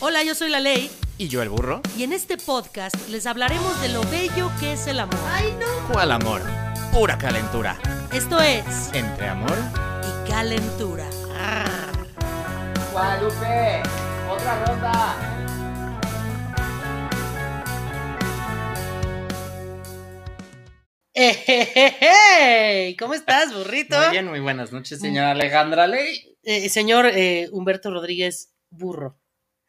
Hola, yo soy la ley Y yo el burro. y en este podcast les hablaremos de lo bello que es el amor. ¡Ay, no! ¿Cuál amor? Pura calentura. Esto es Entre amor. Y Calentura. Guadalupe, otra ronda. ¡Ey! ¿Cómo estás, burrito? Muy bien, muy buenas noches, señora Alejandra Ley. Eh, señor eh, Humberto Rodríguez Burro.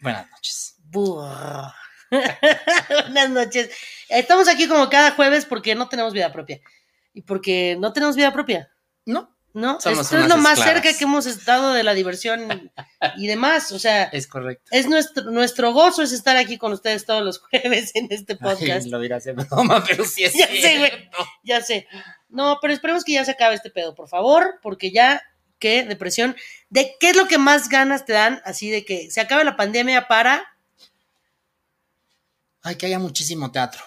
Buenas noches. Burro. Buenas noches. Estamos aquí como cada jueves porque no tenemos vida propia. Y porque no tenemos vida propia, No, ¿no? Somos Esto es lo más esclavas. cerca que hemos estado de la diversión y demás. O sea, es correcto. es nuestro, nuestro gozo es estar aquí con ustedes todos los jueves en este podcast. Ay, lo dirás de broma, pero sí es Ya sé, güey. cierto. Ya sé. No, pero esperemos que ya se acabe este pedo, por favor, porque ya, qué depresión. ¿De qué es lo que más ganas te dan? Así de que se acabe la pandemia para. Ay, que haya muchísimo teatro.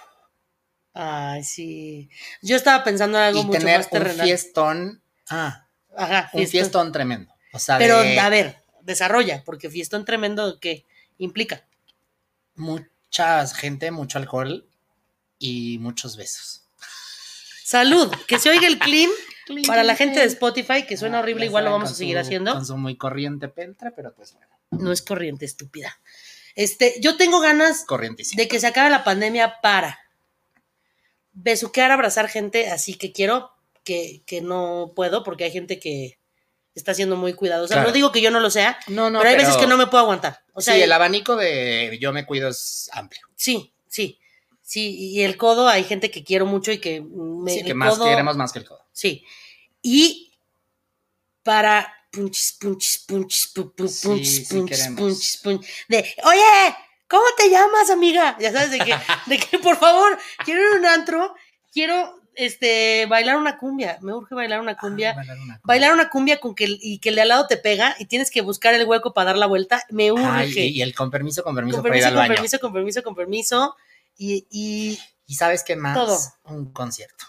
Ay, sí. Yo estaba pensando en algo y mucho tener más un fiestón. Ah, Ajá, un fiestón. fiestón tremendo. O sea, Pero, de a ver, desarrolla, porque fiestón tremendo, ¿qué implica? mucha gente, mucho alcohol y muchos besos. Salud, que se oiga el clean para la gente de Spotify, que suena horrible, igual lo vamos a seguir haciendo. Con su muy corriente peltre, pero pues bueno, No es corriente, estúpida. Este, yo tengo ganas de que se acabe la pandemia para besuquear, abrazar gente, así que quiero que, que no puedo, porque hay gente que está siendo muy cuidadosa. Claro. No digo que yo no lo sea, No, no, pero hay veces que no me puedo aguantar. O sea, sí, el abanico de yo me cuido es amplio. sí, sí, sí, y el codo, hay gente que quiero mucho y que me sí, que más codo- queremos más que el codo. Sí. Y para punchis, punchis, punchis, pu- pu- Sí, punchis, sí punchis, queremos. punchis, punchis, de, oye, ¿cómo te llamas, amiga? Ya sabes, de que, de que por favor, quiero ir a un antro, quiero este bailar una cumbia, me urge bailar una cumbia. Ah, bailar una Bailar una cumbia con que y que el de al lado te pega y tienes que buscar el hueco para dar la vuelta, me urge. Ay, y, el con permiso, con permiso con para ir al con baño. permiso, con permiso, con permiso. Y, y, ¿Y sabes qué más? Todo. Un concierto.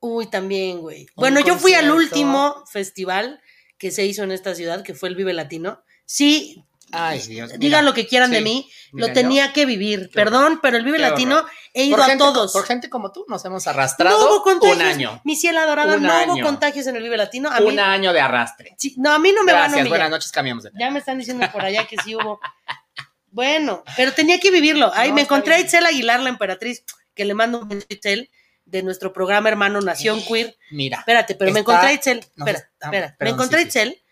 Uy, también, güey. Bueno, yo fui al último festival que se hizo en esta ciudad, que fue el Vive Latino. Sí, Ay, Dios digan lo que quieran de mí, Mira, lo tenía que vivir. Perdón, pero el Vive Latino horror. he ido por a gente, todos. Por gente como tú nos hemos no arrastrado hubo contagios. un año. Mi ciela dorada, Un no hubo contagios en el Vive Latino. A mí, Un año de arrastre. sí, no, a mí no me van a Gracias, humillar. buenas noches, cambiamos de tema. Ya me están diciendo por allá que sí hubo. Bueno, pero tenía que vivirlo. Ahí No, me encontré a. Itzel Aguilar, la emperatriz, que le mando un beso a Itzel de nuestro programa hermano Nación Queer. Mira, Espérate, pero me encontré a Itzel. no, Espera, espera. me encontré a sí, sí. Itzel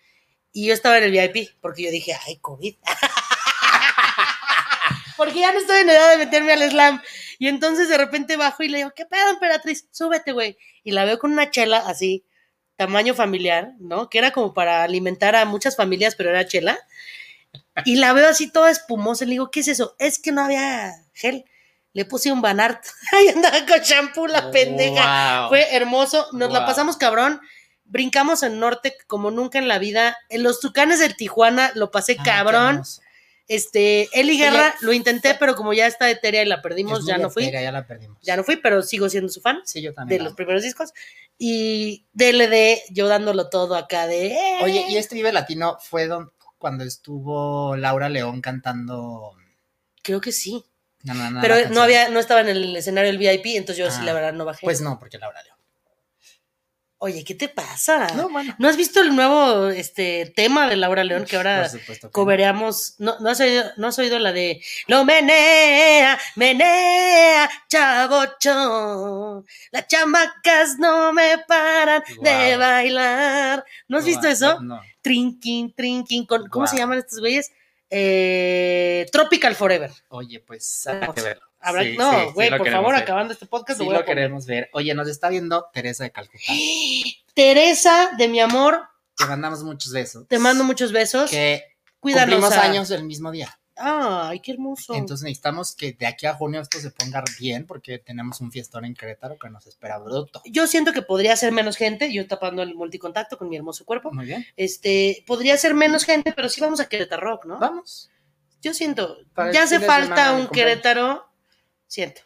y yo estaba en el VIP porque yo dije, ay, COVID. porque ya no estoy en edad de meterme al slam. Y entonces de repente bajo y le digo, ¿qué pedo, emperatriz? Súbete, güey. Y la veo con una chela así, tamaño familiar, ¿no? Que era como para alimentar a muchas familias, pero era chela. Y la veo así toda espumosa. Le digo, ¿qué es eso? Es que no había gel. Le puse un banart. Ahí andaba con shampoo la pendeja. Wow. Fue hermoso, nos la pasamos cabrón. Brincamos en norte como nunca en la vida. En los tucanes del Tijuana lo pasé Ay, cabrón. Este, Eli Oye, Guerra lo intenté, pero como ya está etérea y la perdimos, ya no fui. etérea, Ya la perdimos. Ya no fui, pero sigo siendo su fan Sí, yo de también. los la primeros discos. Y DLD, yo dándolo todo acá de. Oye, y este Vive Latino fue don- cuando estuvo Laura León cantando. Creo que sí. Pero no había, no estaba en el escenario del VIP, entonces yo sí, Ah, la verdad, no bajé. Pues no, porque Laura León. Oye, ¿qué te pasa? No, bueno. ¿No has visto el nuevo este, tema de Laura León que ahora supuesto. cobereamos? ¿No, no, has oído, ¿No has oído la de Lo menea, menea, chavocho? Las chamacas no me paran de bailar. ¿No has visto eso? No. Trinking. Con, ¿Cómo se llaman estos güeyes? Eh, Tropical Forever. Oye, pues habrá que verlo. Habrá- Sí, sí, no, sí güey, por favor, ver. acabando este podcast, Sí lo queremos ver. Oye, nos está viendo Teresa de Calcuta. Teresa, de mi amor, Te mandamos muchos besos. te mando muchos besos. Que Cuídanos. cumplimos a- años el mismo día. Ay, qué hermoso. Entonces necesitamos que de aquí a junio esto se ponga bien porque tenemos un fiestón en Querétaro que nos espera bruto. yo siento que podría ser menos gente, yo tapando el multicontacto con mi hermoso cuerpo. Muy bien. Este, podría ser menos gente, pero sí vamos a Querétaro Rock, ¿no? Vamos. Yo siento, Para ya hace falta un. Querétaro, siento,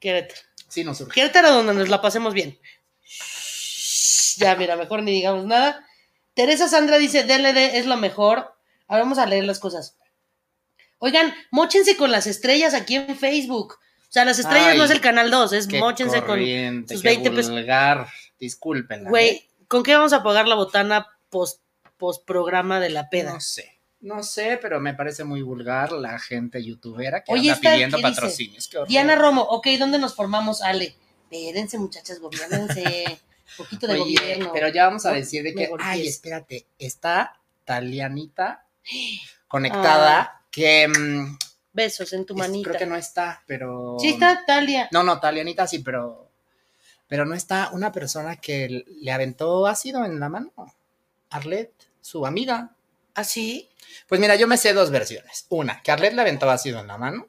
Querétaro. Sí, nos surge. Querétaro donde nos la pasemos bien. Ya, mira, mejor ni digamos nada. Teresa Sandra dice, DLD es lo mejor. A ver, vamos a leer las cosas. Oigan, móchense con las estrellas aquí en Facebook. O sea, las estrellas Ay, no es el canal 2, es Qué móchense con. sus qué 20 pesos. vulgar. Discúlpenla. ¿eh? Güey, ¿con qué vamos a pagar la botana post, post programa de la peda? No sé. No sé, pero me parece muy vulgar la gente youtubera que Oye, anda esta, pidiendo patrocinios. Diana Romo, ok, ¿dónde nos formamos, Ale? Espérense, muchachas, gobiernense. Un poquito de Oye, gobierno. pero ya vamos a decir de que, ay, espérate, está Talianita conectada, que mm, Besos en tu manita. creo que no está, pero... Sí está, Talia. No, no, Talianita sí, pero... Pero no está una persona que le aventó ácido en la mano. Arlet, su amiga. ¿Ah, sí? Pues mira, yo me sé dos versiones. Una, que Arlet le aventó ácido en la mano.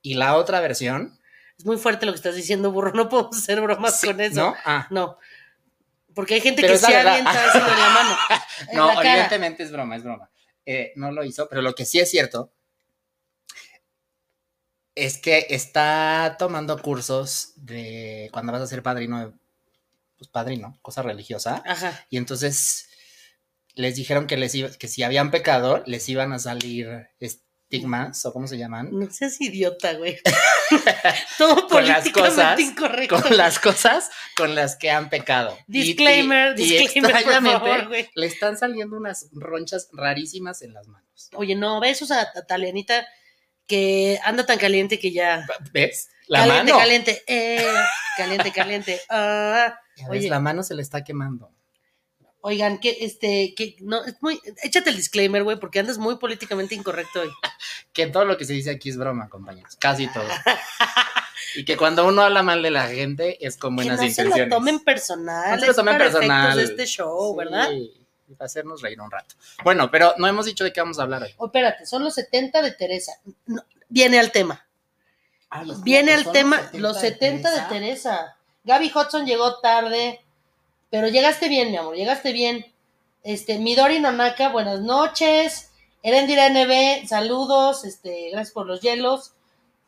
Y la otra versión... Es muy fuerte lo que estás diciendo, burro. No podemos hacer bromas sí, con eso. ¿No? Ah, No. Porque hay gente Pero que se avienta ácido en la mano. en no, la evidentemente es broma, es broma. Eh, no lo hizo, pero lo que sí es cierto es que está tomando cursos de cuando vas a ser padrino, pues padrino, cosa religiosa, Ajá. y entonces les dijeron que, les iba- que si habían pecado, les iban a salir estigmas, o cómo se llaman, No seas idiota, güey. Todo Con las políticamente cosas, incorrecto. con las cosas con las que han pecado. Y- y- Disclaimer, y disclaimer, por extrañamente, favor, güey. le están saliendo unas ronchas rarísimas en las manos. Oye, no, besos a, a Talianita que anda tan caliente que ya. ¿Ves? La caliente, mano. caliente, eh, caliente, caliente. Ah, Ya ves, Oye. la mano se le está quemando. Oigan, que este, que no, es muy, échate el disclaimer, güey, porque andas muy políticamente incorrecto hoy. Que todo lo que se dice aquí es broma, compañeros. Casi todo. y que cuando uno habla mal de la gente es con Que buenas no se intenciones. lo tomen personal. No se lo tomen para personal. de este show, ¿verdad? Sí, y para hacernos reír un rato. Bueno, pero no hemos dicho de qué vamos a hablar hoy. Oh, espérate, son los 70 de Teresa. No, viene al tema. Viene al tema los 70 de Teresa. Gaby Hudson llegó tarde, pero llegaste bien, mi amor, llegaste bien. Este, Midori Nonaka, buenas noches. Erendira NB, saludos, este, gracias por los hielos.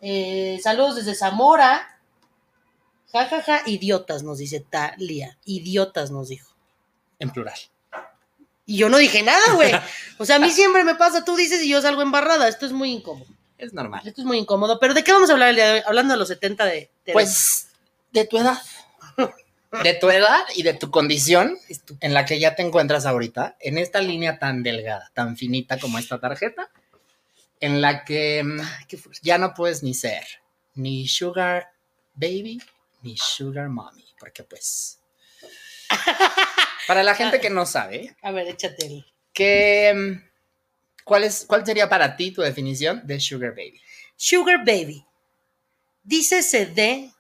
Eh, saludos desde Zamora. Ja, ja, ja, idiotas, nos dice Talia. Idiotas, nos dijo. En plural. Y yo no dije nada, güey. O sea, a mí siempre me pasa, tú dices y yo salgo embarrada. Esto es muy incómodo. Es normal. Esto es muy incómodo. Pero ¿de qué vamos a hablar el día de hoy? Hablando de los 70 de Teresa. Pues de tu edad. De tu edad y de tu condición en la que ya te encuentras ahorita, en esta línea tan delgada, tan finita como esta tarjeta, en la que mm, ya no puedes ni ser ni sugar baby ni sugar mommy, porque pues para la gente que no sabe, A ver, échate que mm, ¿cuál es cuál sería para ti tu definición de sugar baby? Sugar Baby. Dícese de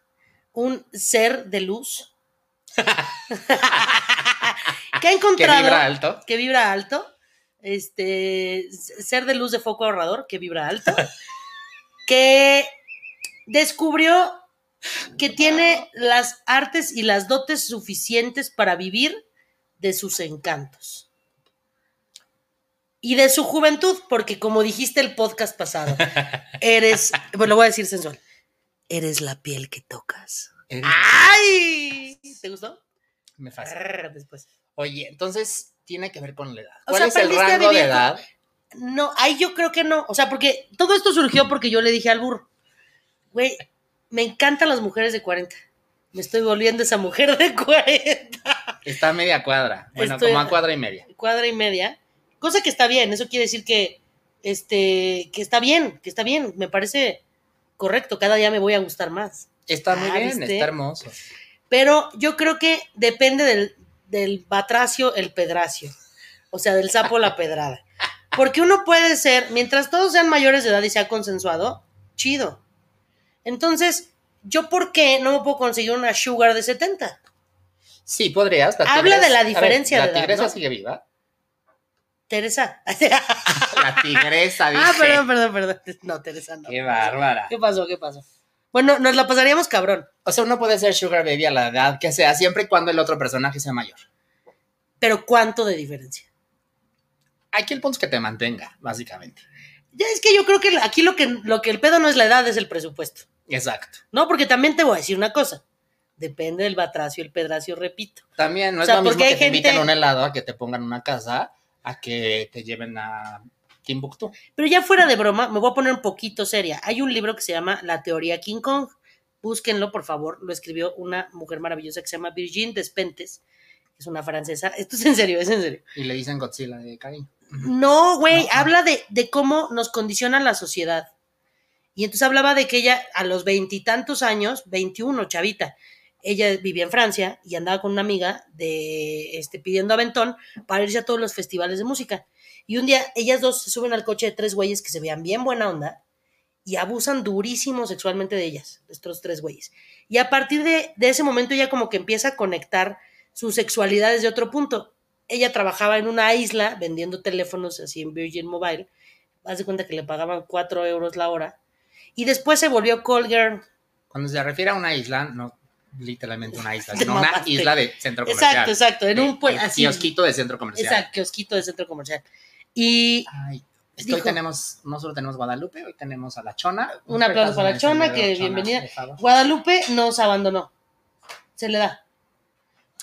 un ser de luz que ha Que encontrado vibra alto. que vibra alto, este ser de luz de foco ahorrador que vibra alto, que descubrió que tiene las artes y las dotes suficientes para vivir de sus encantos. Y de su juventud, porque como dijiste el podcast pasado, eres, bueno, lo voy a decir sensual, eres la piel que tocas. Eres- ¡Ay! ¿Te gustó? Me fascina. Después. Oye, entonces tiene que ver con la edad. O ¿Cuál sea, es el rango de edad? No, ahí yo creo que no. O sea, porque todo esto surgió porque yo le dije al burro, güey, me encantan las mujeres de 40. Me estoy volviendo esa mujer de 40, Está a media cuadra. Bueno, Estoy- como a cuadra y media. cuadra y media. Cosa que está bien, eso quiere decir que, este, que está bien, que está bien. Me parece correcto, cada día me voy a gustar más. Está muy Ah, bien, ¿viste? está hermoso. Pero yo creo que depende del, del batracio, el pedracio. O sea, del sapo la pedrada. Porque uno puede ser, mientras todos sean mayores de edad y sea consensuado, chido. Entonces, ¿yo por qué no me puedo conseguir una sugar de 70? Sí, podrías. la Habla de la a ver, diferencia de La edad, tigresa ¿no? sigue viva. Teresa. La tigresa, dije. ah, perdón, perdón, perdón. No, Teresa, no. Qué bárbara. ¿Qué pasó? ¿Qué pasó? Bueno, nos la pasaríamos cabrón. O sea, uno puede ser sugar baby a la edad que sea, siempre y cuando el otro personaje sea mayor. Pero ¿cuánto de diferencia? Aquí el punto es que te mantenga, básicamente. Ya es que yo creo que aquí lo que, lo que el pedo no es la edad, es el presupuesto. Exacto. No, porque también te voy a decir una cosa. Depende del batracio y el pedracio, repito. También no O es lo mismo que te inviten gente- un helado a que te pongan una casa a que te lleven a Timbuktu. Pero ya fuera de broma, me voy a poner un poquito seria. Hay un libro que se llama La teoría King Kong. Búsquenlo, por favor. Lo escribió una mujer maravillosa que se llama Virginie Despentes. Es una francesa. Esto es en serio, es en serio. Y le dicen Godzilla de cariño. No, güey, No. habla de, de cómo nos condiciona la sociedad. Y entonces hablaba de que ella a los veintitantos años, 21, chavita, ella vivía en Francia y andaba con una amiga de este pidiendo aventón para irse a todos los festivales de música. Y un día ellas dos se suben al coche de tres güeyes que se vean bien buena onda y abusan durísimo sexualmente de ellas, de estos tres güeyes. Y a partir de, de ese momento ella como que empieza a conectar su sexualidad desde otro punto. Ella trabajaba en una isla vendiendo teléfonos así en Virgin Mobile. Haz de cuenta que le pagaban cuatro euros la hora. Y después se volvió call girl. Cuando se refiere a una isla, no literalmente una isla, sino una isla de centro comercial. Exacto, exacto. En un así. kiosquito de centro comercial. Exacto, kiosquito de centro comercial. Y Ay, es que hoy tenemos, no solo tenemos Guadalupe, hoy tenemos a la Chona. Un aplauso para la Chona, Encendedor, que bienvenida. Guadalupe nos abandonó. Se le da.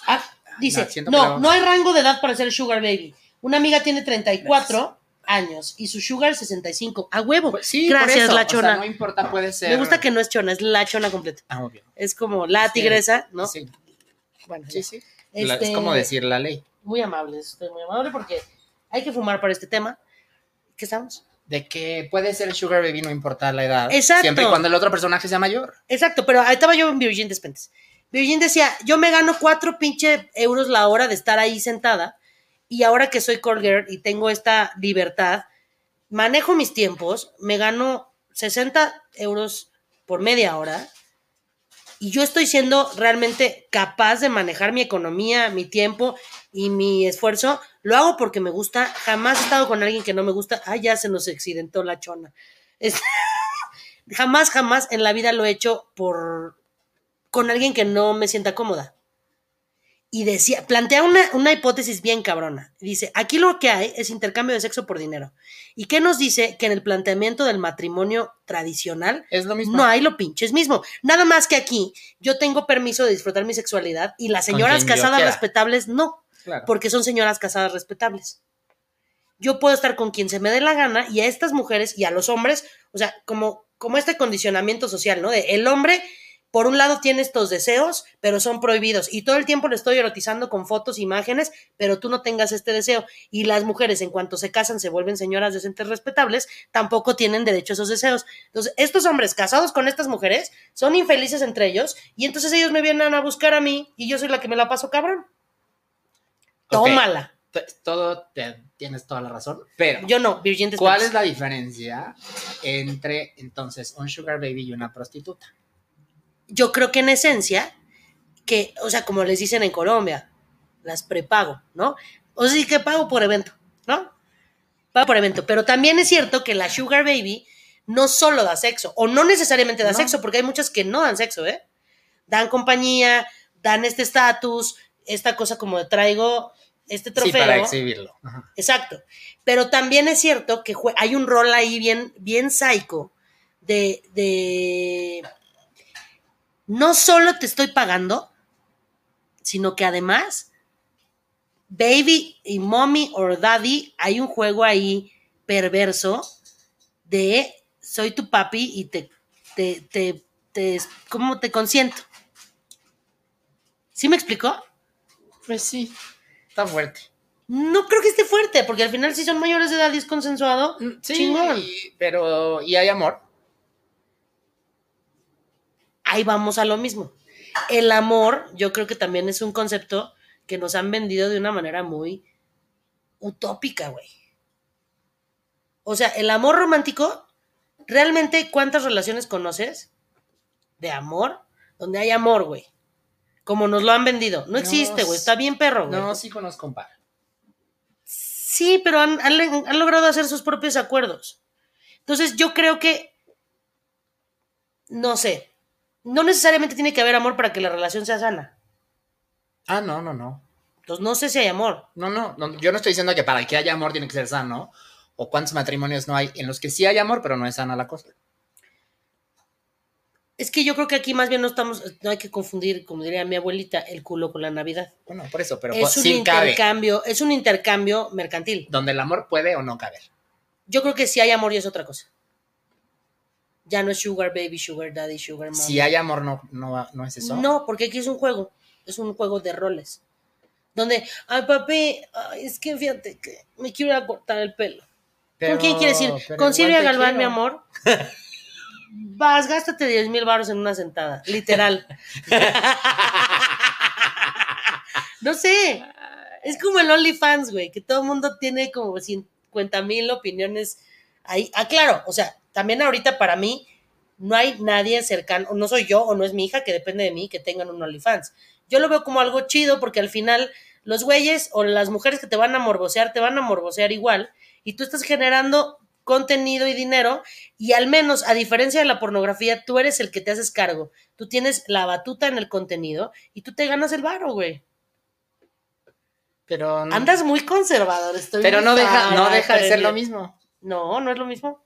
Ah, dice, No, no, hay rango de edad para ser sugar baby. Una amiga tiene 34 años y su sugar 65. A huevo. Pues sí, Gracias, por la o sea, Chona. no importa, puede ser. Me gusta que no es chona, es la chona completa. Ah, obvio. Es como la tigresa, ¿no? Sí, Bueno, sí, sí. La- Este, es como decir la ley. Muy amable, estoy muy amable porque hay que fumar para este tema. ¿Qué estamos? De que puede ser Sugar Baby, no importa la edad. Exacto. Siempre y cuando el otro personaje sea mayor. Exacto, pero ahí estaba yo en Virgin Despentes. Virgin decía, yo me gano cuatro pinche euros la hora de estar ahí sentada y ahora que soy call girl y tengo esta libertad, manejo mis tiempos, me gano 60 euros por media hora y yo estoy siendo realmente capaz de manejar mi economía, mi tiempo y mi esfuerzo. Lo hago porque me gusta. Jamás he estado con alguien que no me gusta. Ah, ya se nos accidentó la chona. Es- jamás, jamás en la vida lo he hecho por con alguien que no me sienta cómoda. Y decía, plantea una, una hipótesis bien cabrona. Dice, aquí lo que hay es intercambio de sexo por dinero. ¿Y qué nos dice que en el planteamiento del matrimonio tradicional Es lo mismo. no hay lo pinches mismo? Nada más que aquí yo tengo permiso de disfrutar mi sexualidad y las señoras casadas respetables no Porque son señoras casadas respetables. Yo puedo estar con quien se me dé la gana y a estas mujeres y a los hombres, o sea, como, como este condicionamiento social, ¿no? De el hombre, por un lado, tiene estos deseos, pero son prohibidos. Y todo el tiempo le estoy erotizando con fotos, imágenes, pero tú no tengas este deseo. Y las mujeres, en cuanto se casan, se vuelven señoras decentes respetables, tampoco tienen derecho a esos deseos. Entonces, estos hombres casados con estas mujeres son infelices entre ellos y entonces ellos me vienen a buscar a mí y yo soy la que me la paso cabrón. Tómala. T- Todo, te- tienes toda la razón. Pero, Yo no, Virgin. ¿cuál es la diferencia entre entonces un Sugar Baby y una prostituta? Yo creo que en esencia, que, o sea, como les dicen en Colombia, las prepago, ¿no? O sea, sí que pago por evento, ¿no? Pago por evento. Pero también es cierto que la Sugar Baby no solo da sexo, o no necesariamente da No. sexo, porque hay muchas que no dan sexo, ¿eh? Dan compañía, dan este estatus, esta cosa como de traigo este Sí, trofeo. para exhibirlo. Ajá. Exacto. Pero también es cierto que hay un rol ahí bien, bien psycho de, de no solo te estoy pagando, sino que además, baby y mommy or daddy, hay un juego ahí perverso de soy tu papi y te, te, te, te, ¿cómo te consiento? ¿Sí me explicó? Pues sí, está fuerte. No creo que esté fuerte, porque al final si son mayores de edad y es consensuado, Sí, chingón. y- pero ¿y hay amor? Ahí vamos a lo mismo. El amor, yo creo que también es un concepto que nos han vendido de una manera muy utópica, güey. O sea, el amor romántico, ¿realmente cuántas relaciones conoces de amor donde hay amor, güey? Como nos lo han vendido. No existe, güey. Está bien perro, güey. No, sí conozco un par. Sí, pero han, han- han logrado hacer sus propios acuerdos. Entonces, yo creo que, no sé, no necesariamente tiene que haber amor para que la relación sea sana. Ah, no, no, no. Entonces, no sé si hay amor. No, no, no, yo no estoy diciendo que para que haya amor tiene que ser sano. O cuántos matrimonios no hay en los que sí hay amor, pero no es sana la cosa. Es que yo creo que aquí más bien no estamos, no hay que confundir, como diría mi abuelita, el culo con la Navidad. Bueno, por eso, pero es pues, un sí cabe. intercambio, es un intercambio mercantil. Donde el amor puede o no caber. Yo creo que si hay amor y es otra cosa. Ya no es sugar baby, sugar daddy, sugar mama. Si hay amor, no, no, va- no es eso. No, porque aquí es un juego, es un juego de roles. Donde, ay papi, ay, es que fíjate que me quiero ir a cortar el pelo. Pero- ¿Con quién quieres ir? ¿Con Silvia Galván, quiero. mi amor? Vas, gástate 10 mil baros en una sentada, literal. no sé, es como el OnlyFans, güey, que todo el mundo tiene como 50 mil opiniones ahí. Ah, claro, o sea, también ahorita para mí no hay nadie cercano, o no soy yo o no es mi hija, que depende de mí, que tengan un OnlyFans. Yo lo veo como algo chido porque al final los güeyes o las mujeres que te van a morbosear, te van a morbosear igual y tú estás generando contenido y dinero y al menos a diferencia de la pornografía tú eres el que te haces cargo. Tú tienes la batuta en el contenido y tú te ganas el varo, güey. Pero, no- Andas muy conservador, estoy pero no deja, no deja de ser lo mismo. No, no es lo mismo.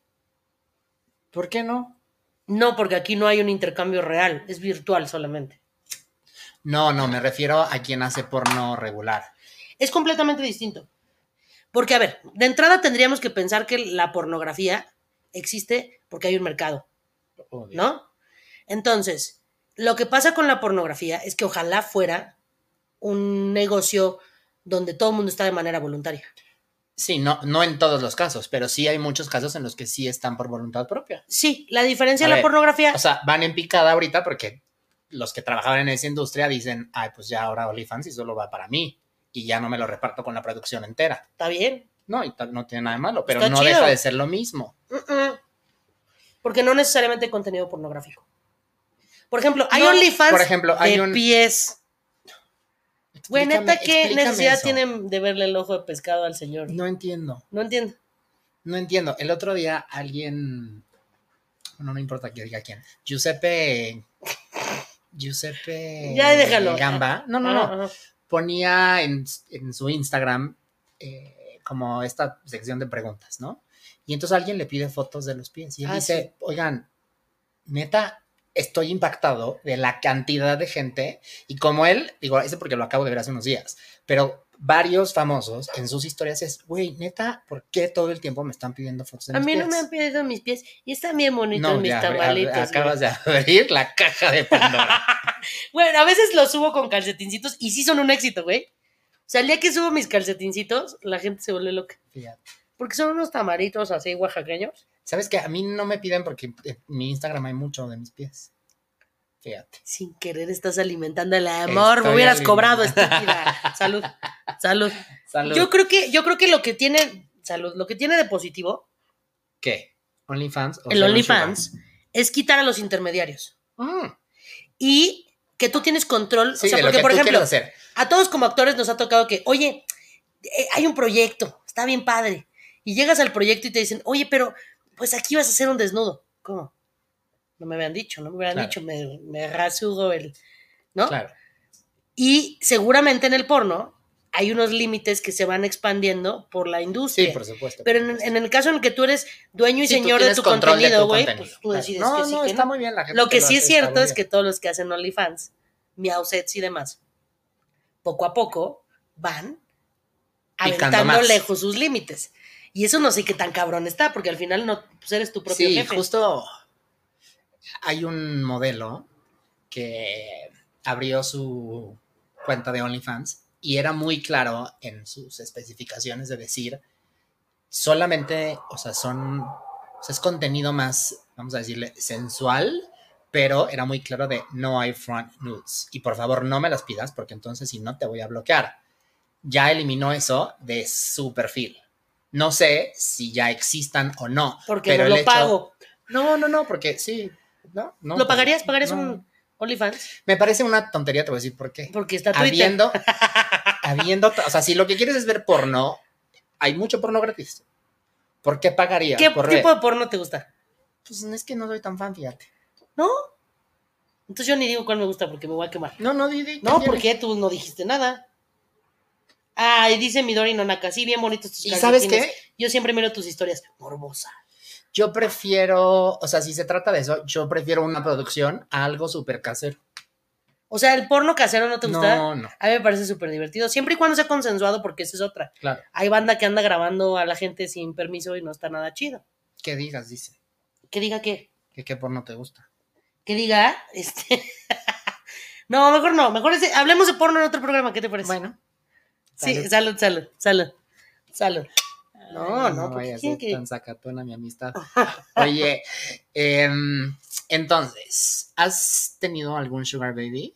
¿Por qué no? No, porque aquí no hay un intercambio real, es virtual solamente. No, no, me refiero a quien hace porno regular. Es completamente distinto. Porque, a ver, de entrada tendríamos que pensar que la pornografía existe porque hay un mercado, Obvio. ¿no? Entonces, lo que pasa con la pornografía es que ojalá fuera un negocio donde todo el mundo está de manera voluntaria. Sí, no, no en todos los casos, pero sí hay muchos casos en los que sí están por voluntad propia. Sí, la diferencia A de la ver, pornografía. O sea, van en picada ahorita porque los que trabajaban en esa industria dicen, ay, pues ya ahora OnlyFans y solo va para mí y ya no me lo reparto con la producción entera. está bien. No, y no tiene nada de malo, pero Está no chido. deja de ser lo mismo. Porque no necesariamente contenido pornográfico. Por ejemplo, hay No, OnlyFans por ejemplo, hay de un- pies. Güey, neta, ¿qué necesidad eso. tienen de verle el ojo de pescado al señor? No entiendo. No entiendo. No entiendo. El otro día alguien, bueno, no importa que diga quién, Giuseppe, Giuseppe Ya, déjalo. Gamba, no, no, no. Ponía en, en su Instagram eh, como esta sección de preguntas, ¿no? Y entonces alguien le pide fotos de los pies y él Ah, dice, oigan, neta, estoy impactado de la cantidad de gente y como él, digo, ese porque lo acabo de ver hace unos días, pero varios famosos en sus historias es, güey, neta, ¿por qué todo el tiempo me están pidiendo fotos de A mis mí no pies? me han pedido mis pies y están bien bonitos No, mis ya, tamalitos. güey. acabas de abrir la caja de Pandora. Bueno, a veces los subo con calcetincitos y sí son un éxito, güey. O sea, el día que subo mis calcetincitos, la gente se vuelve loca. Fíjate. Porque son unos tamaritos así oaxaqueños. ¿Sabes qué? A mí no me piden porque en mi Instagram hay mucho de mis pies. Fíjate. Sin querer estás alimentando el amor. me hubieras cobrado, alimentando. estúpida. Salud. Salud. Salud. Yo creo que, yo creo que lo que tiene, salud, lo que tiene de positivo, ¿Qué? ¿OnlyFans? el OnlyFans, es quitar a los intermediarios. Mm, Y que tú tienes control. Sí, o sea, porque, que por ejemplo, hacer. a todos como actores nos ha tocado que, oye, eh, hay un proyecto, está bien padre. Y llegas al proyecto y te dicen, oye, pero pues aquí vas a hacer un desnudo. ¿Cómo? No me habían dicho, no me hubieran Claro. dicho, me, me rasuro el. ¿No? Claro. Y seguramente en el porno hay unos límites que se van expandiendo por la industria. Sí, por supuesto. Pero en, en el caso en el que tú eres dueño y Sí, señor de tu contenido, güey, pues tú claro. decides no, que sí, no, que está no. muy bien la gente. Lo que lo sí es hace, cierto es que todos los que hacen OnlyFans, miausets y demás, poco a poco van aventando lejos sus límites. Y eso no sé qué tan cabrón está, porque al final no pues eres tu propio Sí, jefe. justo hay un modelo que abrió su cuenta de OnlyFans y era muy claro en sus especificaciones de decir solamente, o sea, son, o sea, es contenido más, vamos a decirle, sensual, pero era muy claro de no hay front nudes. Y por favor no me las pidas porque entonces si no te voy a bloquear. Ya eliminó eso de su perfil. No sé si ya existan o no. porque pero no lo hecho- pago. No, no, no, porque sí. No, no, ¿Lo pagarías? ¿Pagarías no. un OnlyFans? Me parece una tontería, te voy a decir por qué. Porque está Twitter. Habiendo, habiendo, o sea, si lo que quieres es ver porno, hay mucho porno gratis. ¿Por qué pagaría? ¿Qué por tipo ver? de porno te gusta? Pues es que no soy tan fan, fíjate. ¿No? Entonces yo ni digo cuál me gusta porque me voy a quemar. No, no, Didi. No, porque tú no dijiste nada. Ay, dice Midori Nonaka, sí, bien bonitos tus ¿Y sabes qué? Yo siempre miro tus historias. Morbosa. Yo prefiero, o sea, si se trata de eso, yo prefiero una producción a algo súper casero. O sea, el porno casero no te gusta. No, no, A mí me parece súper divertido, siempre y cuando sea consensuado, porque esa es otra. claro. Hay banda que anda grabando a la gente sin permiso y no está nada chido. Que digas, dice. Que diga qué. Que qué porno te gusta. Que diga, este. no, mejor no. Mejor ese- hablemos de porno en otro programa. ¿Qué te parece? Bueno. Sí, salud, salud, salud. Salud. No, no, porque vaya a ser que- tan sacatona mi amistad. Oye, em, entonces, ¿has tenido algún sugar baby?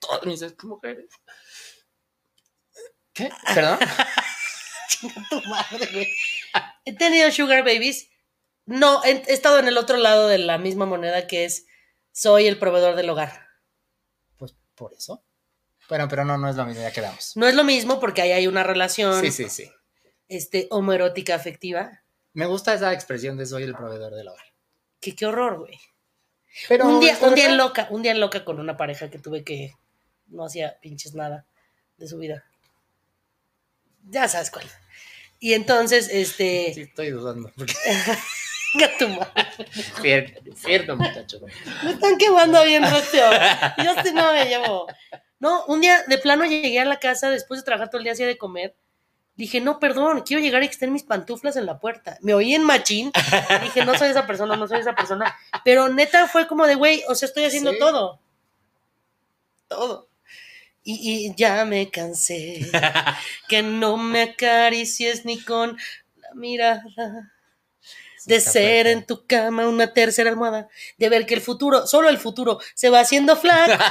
Todas mis ex mujeres. ¿Qué? ¿Perdón? Tu madre, güey. He tenido sugar babies. No, he, he estado en el otro lado de la misma moneda que es soy el proveedor del hogar. Pues por eso. Bueno, pero no, no es lo mismo, ya quedamos. No es lo mismo porque ahí hay una relación Sí, sí, sí. este, homoerótica afectiva. Me gusta esa expresión de soy el proveedor del hogar. Que qué horror, güey. Pero un día, un día en loca, un día en loca con una pareja que tuve que no hacía pinches nada de su vida. Ya sabes cuál. Y entonces, este, Sí, estoy dudando. porque- Venga tu madre. cierto, cierto, muchacho. Me están quemando bien recio. Yo sí no me llevo. No, un día de plano llegué a la casa después de trabajar todo el día, hacía de comer. Dije, no, perdón, quiero llegar y que estén mis pantuflas en la puerta. Me oí en machín. Dije, no soy esa persona, no soy esa persona. Pero neta fue como de, güey, o sea, estoy haciendo Sí. todo. Todo. Y, y ya me cansé. que no me acaricies ni con la mirada. De ser en tu cama una tercera almohada, de ver que el futuro, solo el futuro, se va haciendo flaco.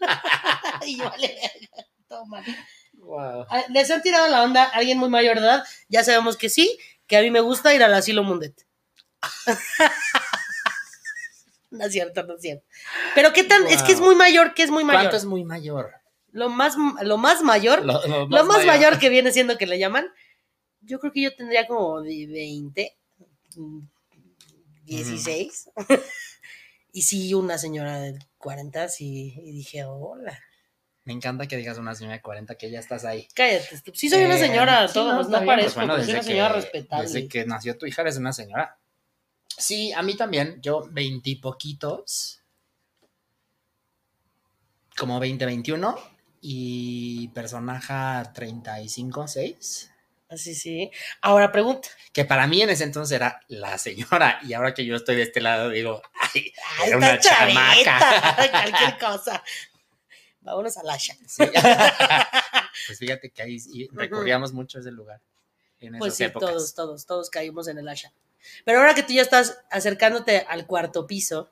y vale, toma. Wow. Ah, ¿Les han tirado la onda a alguien muy mayor de edad? Ya sabemos que sí, que a mí me gusta ir al asilo Mundet. no es cierto, no es cierto. Pero qué tan, es que es muy mayor, que es muy mayor. ¿Cuánto es muy mayor? Lo más, lo más mayor, lo, más, mayor. que viene siendo que le llaman, yo creo que yo tendría como de 20, mm, 16. y sí, una señora de 40, sí, y dije, hola. Me encanta que digas una señora de 40 que ya estás ahí. Cállate, sí soy una Eh, señora, sí, todo, pues, está no bien, parezco, pues, bueno, pero soy una señora que- respetable. Desde que nació tu hija eres una señora. Sí, a mí también. Yo, veintipoquitos. Como 20, 21. Y personaje 35, 6. Así sí. Ahora pregunta. Que para mí en ese entonces era la señora. Y ahora que yo estoy de este lado, digo, ay, Ay, era una chamaca. Cualquier cosa. Vámonos a Lasha. Sí. pues fíjate que ahí recorríamos mucho ese lugar. En Pues sí, épocas. todos, todos, todos caímos en el Asha. Pero ahora que tú ya estás acercándote al cuarto piso,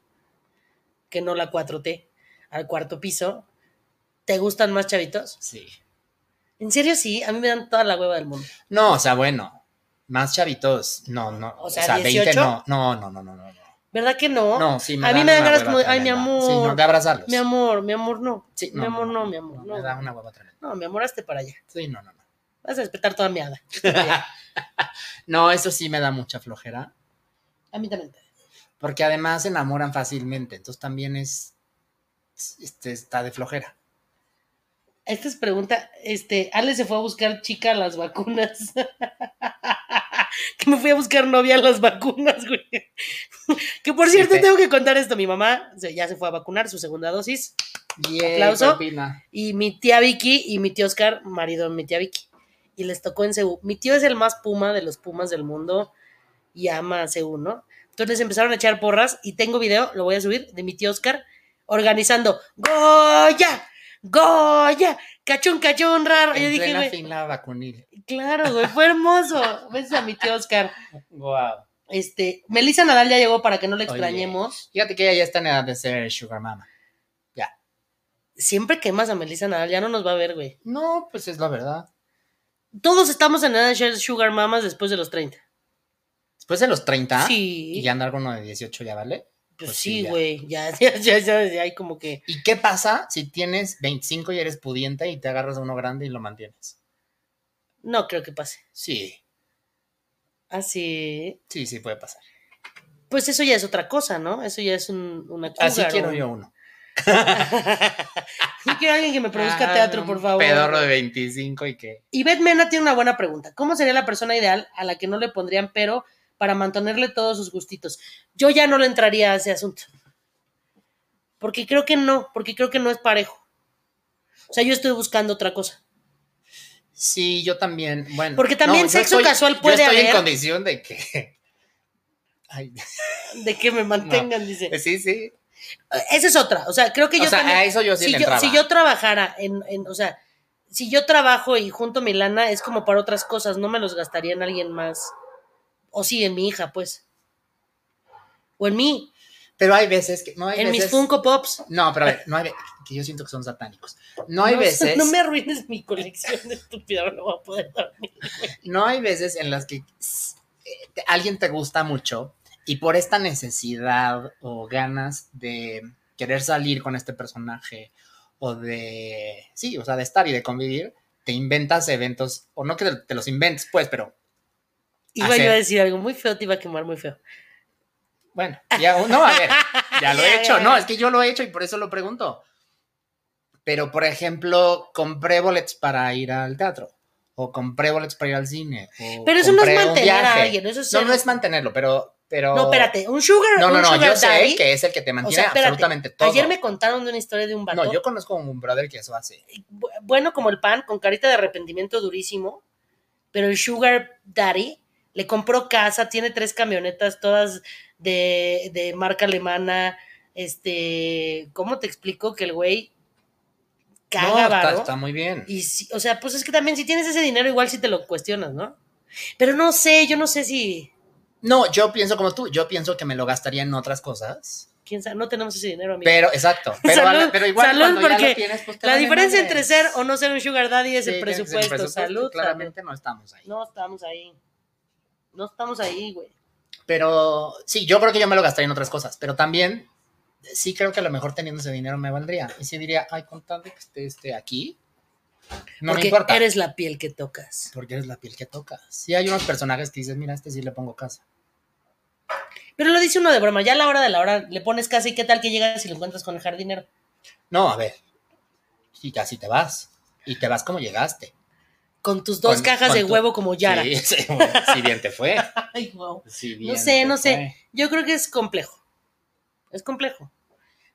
que no la 4T, al cuarto piso, ¿te gustan más chavitos? Sí. En serio, sí, a mí me dan toda la hueva del mundo. No, o sea, bueno, más chavitos, no, no. O sea, 20 18. no, no, no, no, no, no. no. ¿Verdad que no? No, sí, me A mí me dan ganas como de, ay, mi amor. Sí, no, de abrazarlos. Mi amor, mi amor, no. Sí, mi amor, no, mi amor, no. Me da una hueva tremenda. No, mi amor, hazte para allá. Sí, no, no, no. Vas a respetar toda mi hada. No, eso sí me da mucha flojera, A mí también. porque además se enamoran fácilmente, entonces también es, este, está de flojera. Esta es pregunta, este, Ale se fue a buscar chica a las vacunas. que me fui a buscar novia a las vacunas, güey. que por cierto, te- tengo que contar esto. Mi mamá ya se fue a vacunar su segunda dosis. Yay, Aplauso. Y mi tía Vicky y mi tío Oscar, marido de mi tía Vicky. Y les tocó en CEU. Mi tío es el más puma de los pumas del mundo y ama a CEU, ¿no? Entonces empezaron a echar porras y tengo video, lo voy a subir, de mi tío Oscar organizando Goya, Goya, cachón, cachón, raro. Yo dije, güey, fila vacunil. claro, güey, fue hermoso. Besos a mi tío Oscar. Wow. Este, Melissa Nadal ya llegó para que no le Oye. extrañemos. Fíjate que ella ya está en edad de ser sugar mama. Siempre quemas a Melissa Nadal, ya no nos va a ver, güey. No, pues es la verdad. Todos estamos en edad de ser sugar mamas después de los 30. Después de los 30 Sí. y ya andar con uno de 18 ya vale. Pues, Pues sí, güey, ya, ya, ya, ya, ya hay como que... ¿Y qué pasa si tienes 25 y eres pudiente y te agarras a uno grande y lo mantienes? No creo que pase. Sí, Así... sí, sí puede pasar. Pues eso ya es otra cosa, ¿no? Eso ya es un, una Así cougar, quiero o- yo uno. Yo quiero alguien que me produzca Ah, teatro, por favor. Pedorro de 25 y que... Y Beth Mena tiene una buena pregunta. ¿Cómo sería la persona ideal a la que no le pondrían pero para mantenerle todos sus gustitos. Yo ya no le entraría a ese asunto. Porque creo que no, porque creo que no es parejo. O sea, yo estoy buscando otra cosa. Sí, yo también. Bueno, Porque también sexo casual puede yo estoy haber. en condición de que. Ay, De que me mantengan, dice. sí, sí. Esa es otra. O sea, creo que yo o sea, también- a eso yo sí si, le yo, entraba. si yo trabajara en, en- o sea, si yo trabajo y junto mi lana, es como para otras cosas, no me los gastaría en alguien más. O sí, en mi hija, pues. O en mí, Pero hay veces que. No hay en mis. Funko Pops. No, pero a ver, no hay que yo siento que son satánicos. No hay No, veces. No me arruines mi colección de estúpida, no voy a poder dormir. no hay veces en las que eh, alguien te gusta mucho y por esta necesidad o ganas de querer salir con este personaje o de, sí, o sea, de estar y de convivir, te inventas eventos, o no que te los inventes, pues, pero Iba Hacer- yo a decir algo muy feo, te iba a quemar muy feo. bueno, ya, no, a ver, ya lo he hecho, no, es que yo lo he hecho y por eso lo pregunto. Pero, por ejemplo, compré boletos para ir al teatro. O compré boletos para ir al cine. o Pero eso no es mantener a alguien, eso es No, ser- no es mantenerlo, pero. pero... No, espérate, un sugar, No, no, no, yo sé que es el que te o mantiene sea, espérate, absolutamente todo. Ayer me contaron de una historia de un vato. No, yo conozco a un brother que eso hace. bu- bueno como el pan, con carita de arrepentimiento durísimo, pero el Sugar Daddy le compró casa, tiene tres camionetas, todas de, de marca alemana. Este, ¿cómo te explico que el güey no, caga está, varo? está muy bien. Y si- o sea, pues es que también si tienes ese dinero, igual si te lo cuestionas, ¿no? Pero no sé, yo no sé si. No, yo pienso como tú. Yo pienso que me lo gastaría en otras cosas. Quién sabe, no tenemos ese dinero, amigo. Pero, exacto. Pero, Salud, pero igual salud, cuando ya porque lo tienes, pues te La diferencia entre ser o no ser un Sugar Daddy es Sí, el presupuesto. salud. Claramente no estamos ahí. No estamos ahí. No estamos ahí, güey. Pero sí, yo creo que yo me lo gastaría en otras cosas. Pero también, sí creo que a lo mejor teniendo ese dinero me valdría. Y sí diría, ay, con tal de que esté aquí, no Porque me importa. eres la piel que tocas. Porque eres la piel que toca. Sí hay unos personajes que dices, mira, a este sí le pongo casa. Pero lo dice uno de broma. Ya a la hora de la hora le pones casa y qué tal que llegas y lo encuentras con el jardinero. No, a ver. Y casi te vas. Y te vas como llegaste. Con tus dos Con- cajas con de tu- huevo como Yara. Sí, sí, si bien te fue. Ay, wow. Si No sé, no sé. Yo creo que es complejo. Es complejo.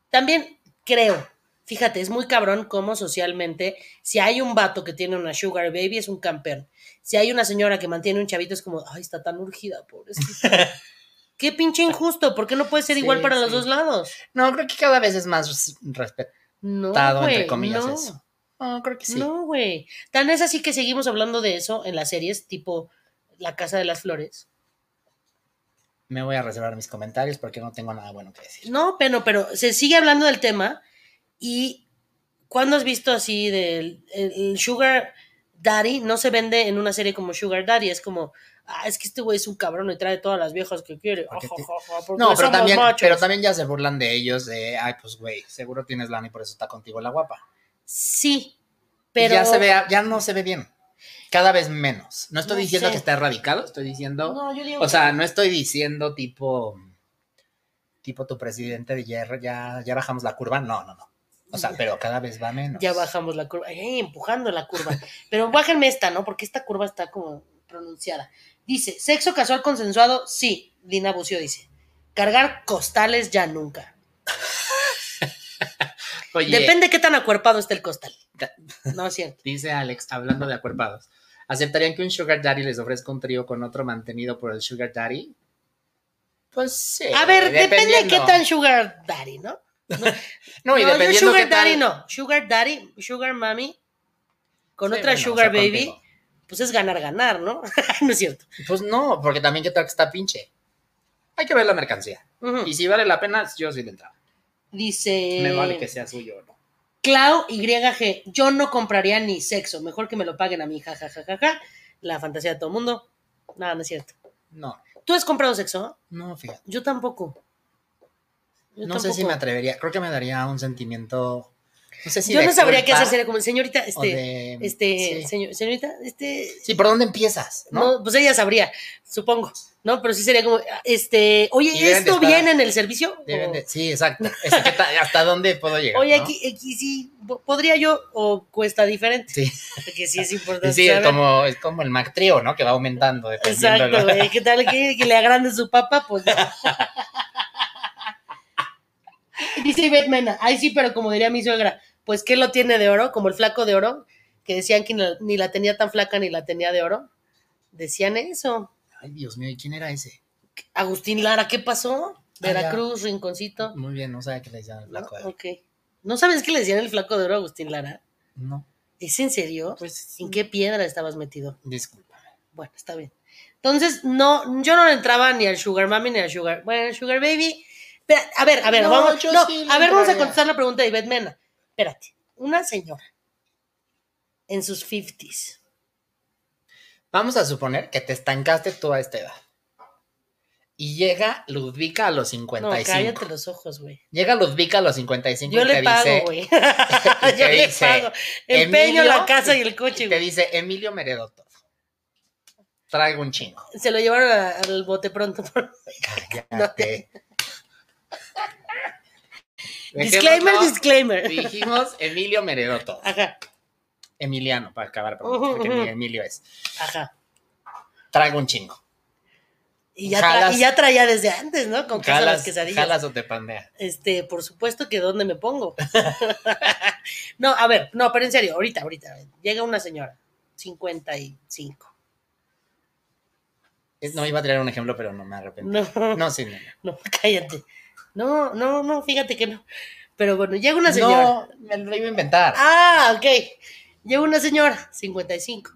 También creo, fíjate, es muy cabrón cómo socialmente, si hay un vato que tiene una sugar baby, es un campeón. Si hay una señora que mantiene un chavito, es como, ay, está tan urgida, pobrecita. Qué pinche injusto, ¿por qué no puede ser Sí, igual para los dos lados? No, creo que cada vez es más res- respetado, No, entre comillas, no. eso. No, creo que sí. No, güey. Tan es así que seguimos hablando de eso en las series, tipo La Casa de las Flores. Me voy a reservar mis comentarios porque no tengo nada bueno que decir. No, pero, pero se sigue hablando del tema. Y ¿cuándo has visto así del el- Sugar Daddy? No se vende en una serie como Sugar Daddy. Es como, ah, es que este güey es un cabrón y trae todas las viejas que quiere. Porque te- Ajajaja, porque No, pero también, machos. pero también ya se burlan de ellos de, ay, pues güey, seguro tienes lana y por eso está contigo la guapa. Sí, pero. ya se ve, ya no se ve bien. Cada vez menos. No estoy No diciendo sé. que está erradicado, estoy diciendo. No, yo digo o que- sea, no estoy diciendo tipo. Tipo tu presidente de ya, ya, ya bajamos la curva. No, no, no. O sea, pero cada vez va menos. Ya bajamos la curva, Ay, empujando la curva. Pero bájenme esta, ¿no? Porque esta curva está como pronunciada. Dice, sexo casual consensuado, sí. Dina Bucio dice. Cargar costales ya nunca. Oye, Depende qué tan acuerpado esté el costal. No es cierto. dice Alex, hablando de acuerpados. ¿Aceptarían que un Sugar Daddy les ofrezca un trío con otro mantenido por el Sugar Daddy? Pues sí. A ver, depende de qué tan sugar daddy, ¿no? No, y yo dependiendo sugar qué tal- daddy no. Sugar daddy, sugar mami, con Sí, otra bueno, o sugar sea, baby, contigo. pues es ganar, ganar, ¿no? no es cierto. Pues no, porque también qué tal que está pinche. Hay que ver la mercancía. Y si vale la pena, yo sí le entraba. Dice... Me vale que sea suyo no. Clau YG, yo no compraría ni sexo, mejor que me lo paguen a mí, jajajaja. La fantasía de todo el mundo. Nada, no es cierto. No, ¿Tú has comprado sexo? no, fíjate. Yo tampoco. Yo No sé si me atrevería. Creo que me daría un sentimiento No sé si Yo no sabría qué hacer, sería como, señorita, este, de- este, sí. señor- señorita, este, Sí, ¿por dónde empiezas? ¿no? no, pues ella sabría, supongo, ¿no? Pero sí sería como, este, oye, ¿esto estar- viene en el servicio? De- sí, exacto. Es que ta- ¿Hasta dónde puedo llegar? oye, no? aquí, aquí sí, po- ¿podría yo o cuesta diferente? Sí, Porque sí es importante sí es, como, es como el Mac Trio, ¿no? Que va aumentando dependiendo. Exacto, güey, ¿qué tal que, que le agrande su papá? Pues no. Dice Mena, ay sí, pero como diría mi suegra, pues ¿qué lo tiene de oro? Como el flaco de oro, que decían que ni la, tenía tan flaca ni la tenía de oro. Decían eso. Ay, Dios mío, ¿y quién era ese? Agustín Lara, ¿qué pasó? Ah. Veracruz, Rinconcito. Muy bien, no sabe qué le decían el flaco de oro. Ok. ¿No sabes qué le decían el flaco de oro a Agustín Lara? No, ¿Es en serio? pues ¿En qué piedra estabas metido? disculpa. Bueno, está bien. Entonces, no, yo no le entraba ni al Sugar Mami ni al Sugar. Bueno, Sugar Baby. Espera, a ver, a ver, No, vamos. No, sí a ver, vamos a contestar la pregunta de Ivette Mena. Espérate. Una señora en sus 50s. Vamos a suponer que te estancaste tú a esta edad. Y llega Ludvika a los No, 55. cállate los ojos, güey. Llega Ludvika a los 55 Yo y te le pago, dice, güey. te Yo le dice, pago. Empeño Emilio, la casa y el coche, y te güey. dice Emilio Meredoto. Traigo un chingo. Se lo llevaron al bote pronto. Cállate. Disclaimer, disclaimer. Dijimos Emilio Meredoto. Ajá, Emiliano, para acabar pronto, porque ujú. Emilio es. ajá. Traigo un chingo. Y ya, Jalas- y ya traía desde antes, ¿no? Con de las Jalas, quesadillas. jalas o te pandea. Este, por supuesto que dónde me pongo. no, a ver, no, pero en serio, ahorita, ahorita. Llega una señora, 55. Es- No iba a traer un ejemplo, pero no me. No, no, No, sí, no. no. cállate. No, no, no, fíjate que no. Pero bueno, llega una señora. No, me lo iba a inventar. Ah, ok. Llega una señora, 55.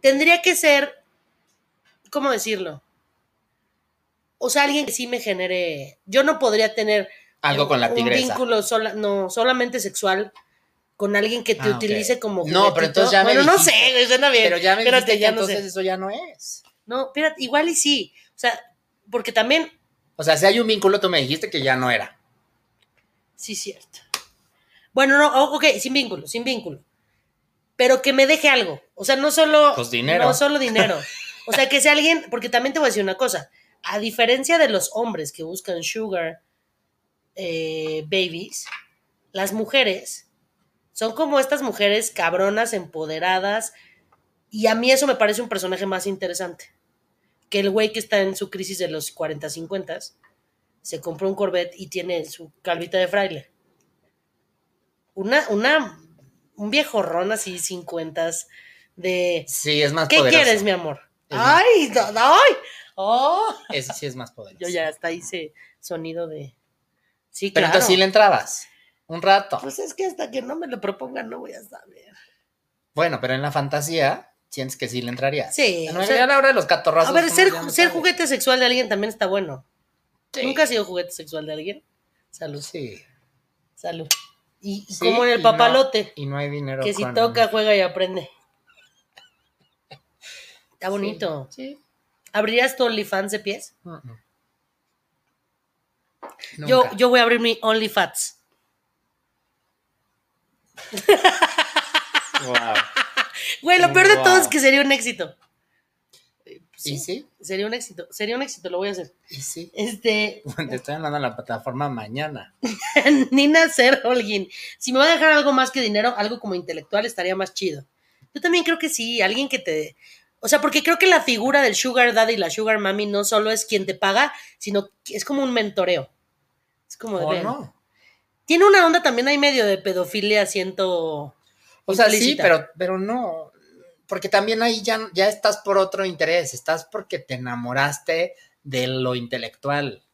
Tendría que ser, ¿cómo decirlo? O sea, alguien que sí me genere. Yo no podría tener Algo con la un tigresa. vínculo sola, no, solamente sexual con alguien que te Ah, utilice como No, pero juguetito. entonces ya me Bueno, no dijiste. sé, güey, suena bien. Pero ya me Espérate, dijiste que ya no entonces sé. eso ya no es. No, espérate, igual y sí. O sea, porque también, O sea, si hay un vínculo, tú me dijiste que ya no era. sí, cierto. Bueno, no, ok, sin vínculo, sin vínculo. Pero que me deje algo. O sea, no solo. Pues dinero. No solo dinero. O sea, que sea alguien, porque también te voy a decir una cosa. A diferencia de los hombres que buscan sugar eh, babies, las mujeres son como estas mujeres cabronas, empoderadas, y a mí eso me parece un personaje más interesante que el güey que está en su crisis de los 40, 50, se compró un Corvette y tiene su calvita de fraile. Una, una, un viejo ron así, 50 de... Sí, es más ¿Qué poderoso. quieres, mi amor? Es ¡Ay! no- ¡Ay! ¡Oh! Ese sí es más poderoso. Yo ya hasta hice sonido de... Sí, Pero claro. entonces sí le entrabas. Un rato. Pues es que hasta que no me lo propongan no voy a saber. Bueno, pero en la fantasía sientes que sí le entrarías. Sí, En o la sea, la hora de los catorrazos. A ver, ser, no ser juguete sexual de alguien también está bueno. Sí. ¿Nunca has sido juguete sexual de alguien? Salud, Sí. salud. Y Sí, como en el y no- papalote, Y no hay dinero. que si con- toca, juega y aprende. Está bonito. Sí. ¿Abrirías tu OnlyFans de pies? Mm, mm. Yo, yo voy a abrir mi OnlyFats. Wow. Güey, lo peor de todo es que sería un éxito. Eh, ¿Y sí? Sería un éxito. Sería un éxito, lo voy a hacer. ¿Y sí? Este, Te estoy hablando la plataforma mañana. Nina Ser Holguín. Si me va a dejar algo más que dinero, algo como intelectual, estaría más chido. Yo también creo que sí, alguien que te. O sea, porque creo que la figura del Sugar Daddy y la Sugar Mami no solo es quien te paga, sino que es como un mentoreo. Es como de. ¿O ven. no? Tiene una onda también ahí medio de pedofilia, siento. O sea, sí, pero, pero no. Porque también ahí ya, ya estás por otro interés. Estás porque te enamoraste de lo intelectual.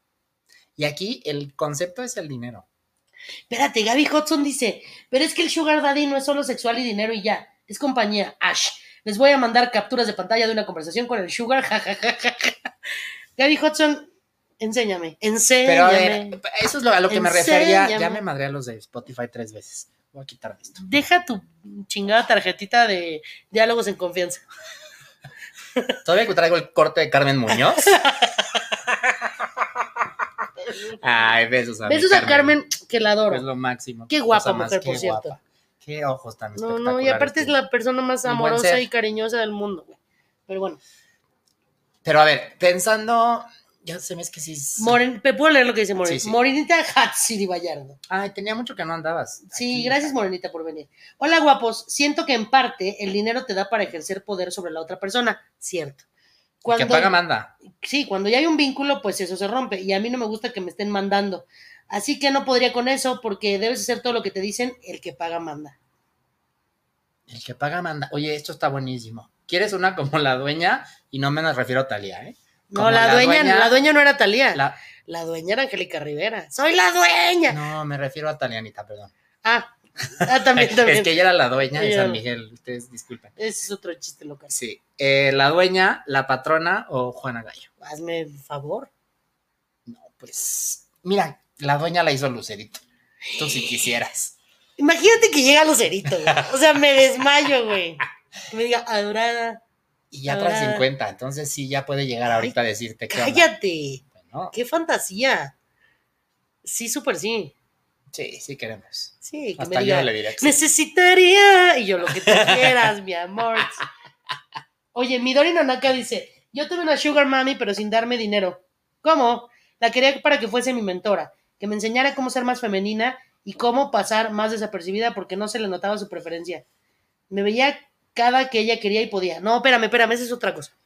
Y aquí el concepto es el dinero. Espérate, Gaby Hudson dice: Pero es que el Sugar Daddy no es solo sexual y dinero y ya. Es compañía. Ash. Les voy a mandar capturas de pantalla de una conversación con el Sugar. Gaby Hudson, enséñame. Pero Enséñame. a ver, eso es lo, a lo que me refería. Ya me madré a los de Spotify tres veces. Voy a quitar esto. Deja tu chingada tarjetita de diálogos en confianza. Todavía que traigo el corte de Carmen Muñoz. Ay, besos a mi Besos a Carmen. que la adoro. Es lo máximo. Qué guapa mujer, por cierto. guapa. Qué ojos tan No, no, y aparte es la persona más amorosa y cariñosa del mundo, güey. Pero bueno, Pero a ver, pensando. Ya se me es que sí. es- Moren, ¿me puedo leer lo que dice Moren? Sí, sí. Morenita Hatsiri Vallardo. Ay, tenía mucho que no andabas. Sí, aquí. gracias Morenita por venir. Hola guapos, siento que en parte el dinero te da para ejercer poder sobre la otra persona, cierto. Que paga manda. Sí, cuando ya hay un vínculo, pues eso se rompe. Y a mí no me gusta que me estén mandando. Así que no podría con eso porque debes hacer todo lo que te dicen, el que paga manda. El que paga manda. Oye, esto está buenísimo. ¿Quieres una como la dueña? Y no me refiero a Talía, ¿eh? No, la, la dueña, dueña- la dueña no era Talía. La... La- dueña era Angélica Rivera. ¡Soy la dueña! No, me refiero a Talianita, perdón. Ah, ah, también, también. es que ella era la dueña de San Miguel. Ustedes disculpen. Ese es otro chiste local. Sí. Eh, la dueña, la patrona o Juana Gallo. Hazme el favor. No, pues. Mira, la dueña la hizo Lucerito. Tú si quisieras. Imagínate que llega Lucerito, güey. O sea, me desmayo, güey. Que me diga, adorada, Y ya trae Ahora- 50, entonces sí ya puede llegar ahorita a decirte que. cállate. No, ¡Qué fantasía! Sí, súper sí. sí, sí queremos. Sí, que Hasta me yo diga, le diré que sí. necesitaría. Y yo lo que tú quieras, mi amor. Oye, Midori Nanaka dice: Yo tuve una Sugar Mami, pero sin darme dinero. ¿Cómo? La quería para que fuese mi mentora, que me enseñara cómo ser más femenina y cómo pasar más desapercibida porque no se le notaba su preferencia. Me veía cada que ella quería y podía. No, espérame, espérame, esa es otra cosa.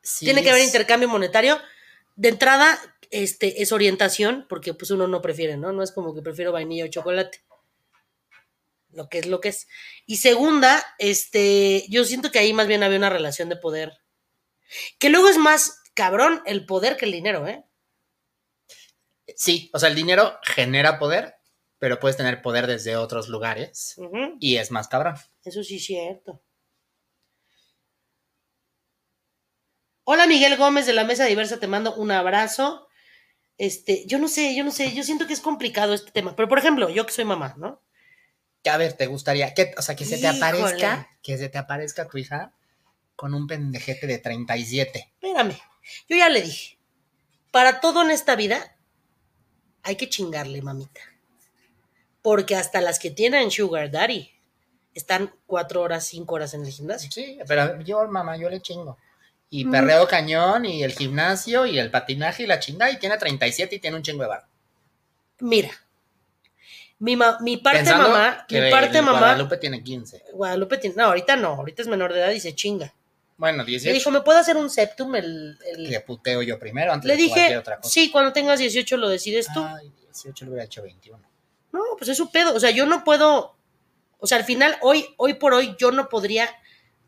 Sí, Tiene que haber intercambio monetario. De entrada, este, es orientación, porque pues uno no prefiere, ¿no? No es como que prefiero vainilla o chocolate. Lo que es lo que es. Y segunda, este, yo siento que ahí más bien había una relación de poder. Que luego es más cabrón el poder que el dinero, ¿eh? Sí, o sea, el dinero genera poder, pero puedes tener poder desde otros lugares y es más cabrón. Eso sí es cierto. Hola Miguel Gómez de la Mesa Diversa, te mando un abrazo. Este, yo no sé, yo no sé, yo siento que es complicado este tema. Pero por ejemplo, yo que soy mamá, ¿no? A ver, ¿te gustaría? Que, o sea, que se te Híjole. aparezca, que se te aparezca tu hija con un pendejete de 37. Espérame, yo ya le dije, para todo en esta vida hay que chingarle, mamita. Porque hasta las que tienen Sugar Daddy están cuatro horas, cinco horas en el gimnasio. Sí, pero yo, mamá, yo le chingo. Y Mm. perreo cañón, y el gimnasio, y el patinaje, y la chinga, y tiene 37 y tiene un chingo de bar. Mira, mi, ma- mi parte Pensando mamá, que mi parte el mamá, Guadalupe tiene 15. Guadalupe tiene, no, ahorita no, ahorita es menor de edad y se chinga. Bueno, Le 18. dijo, ¿me puedo hacer un septum? El, el- Le puteo yo primero antes Le de dije, otra cosa. sí, cuando tengas 18 lo decides tú. Ay, 18 le hubiera hecho 21. No, pues es su pedo. O sea, yo no puedo. O sea, al final, hoy, hoy por hoy, yo no podría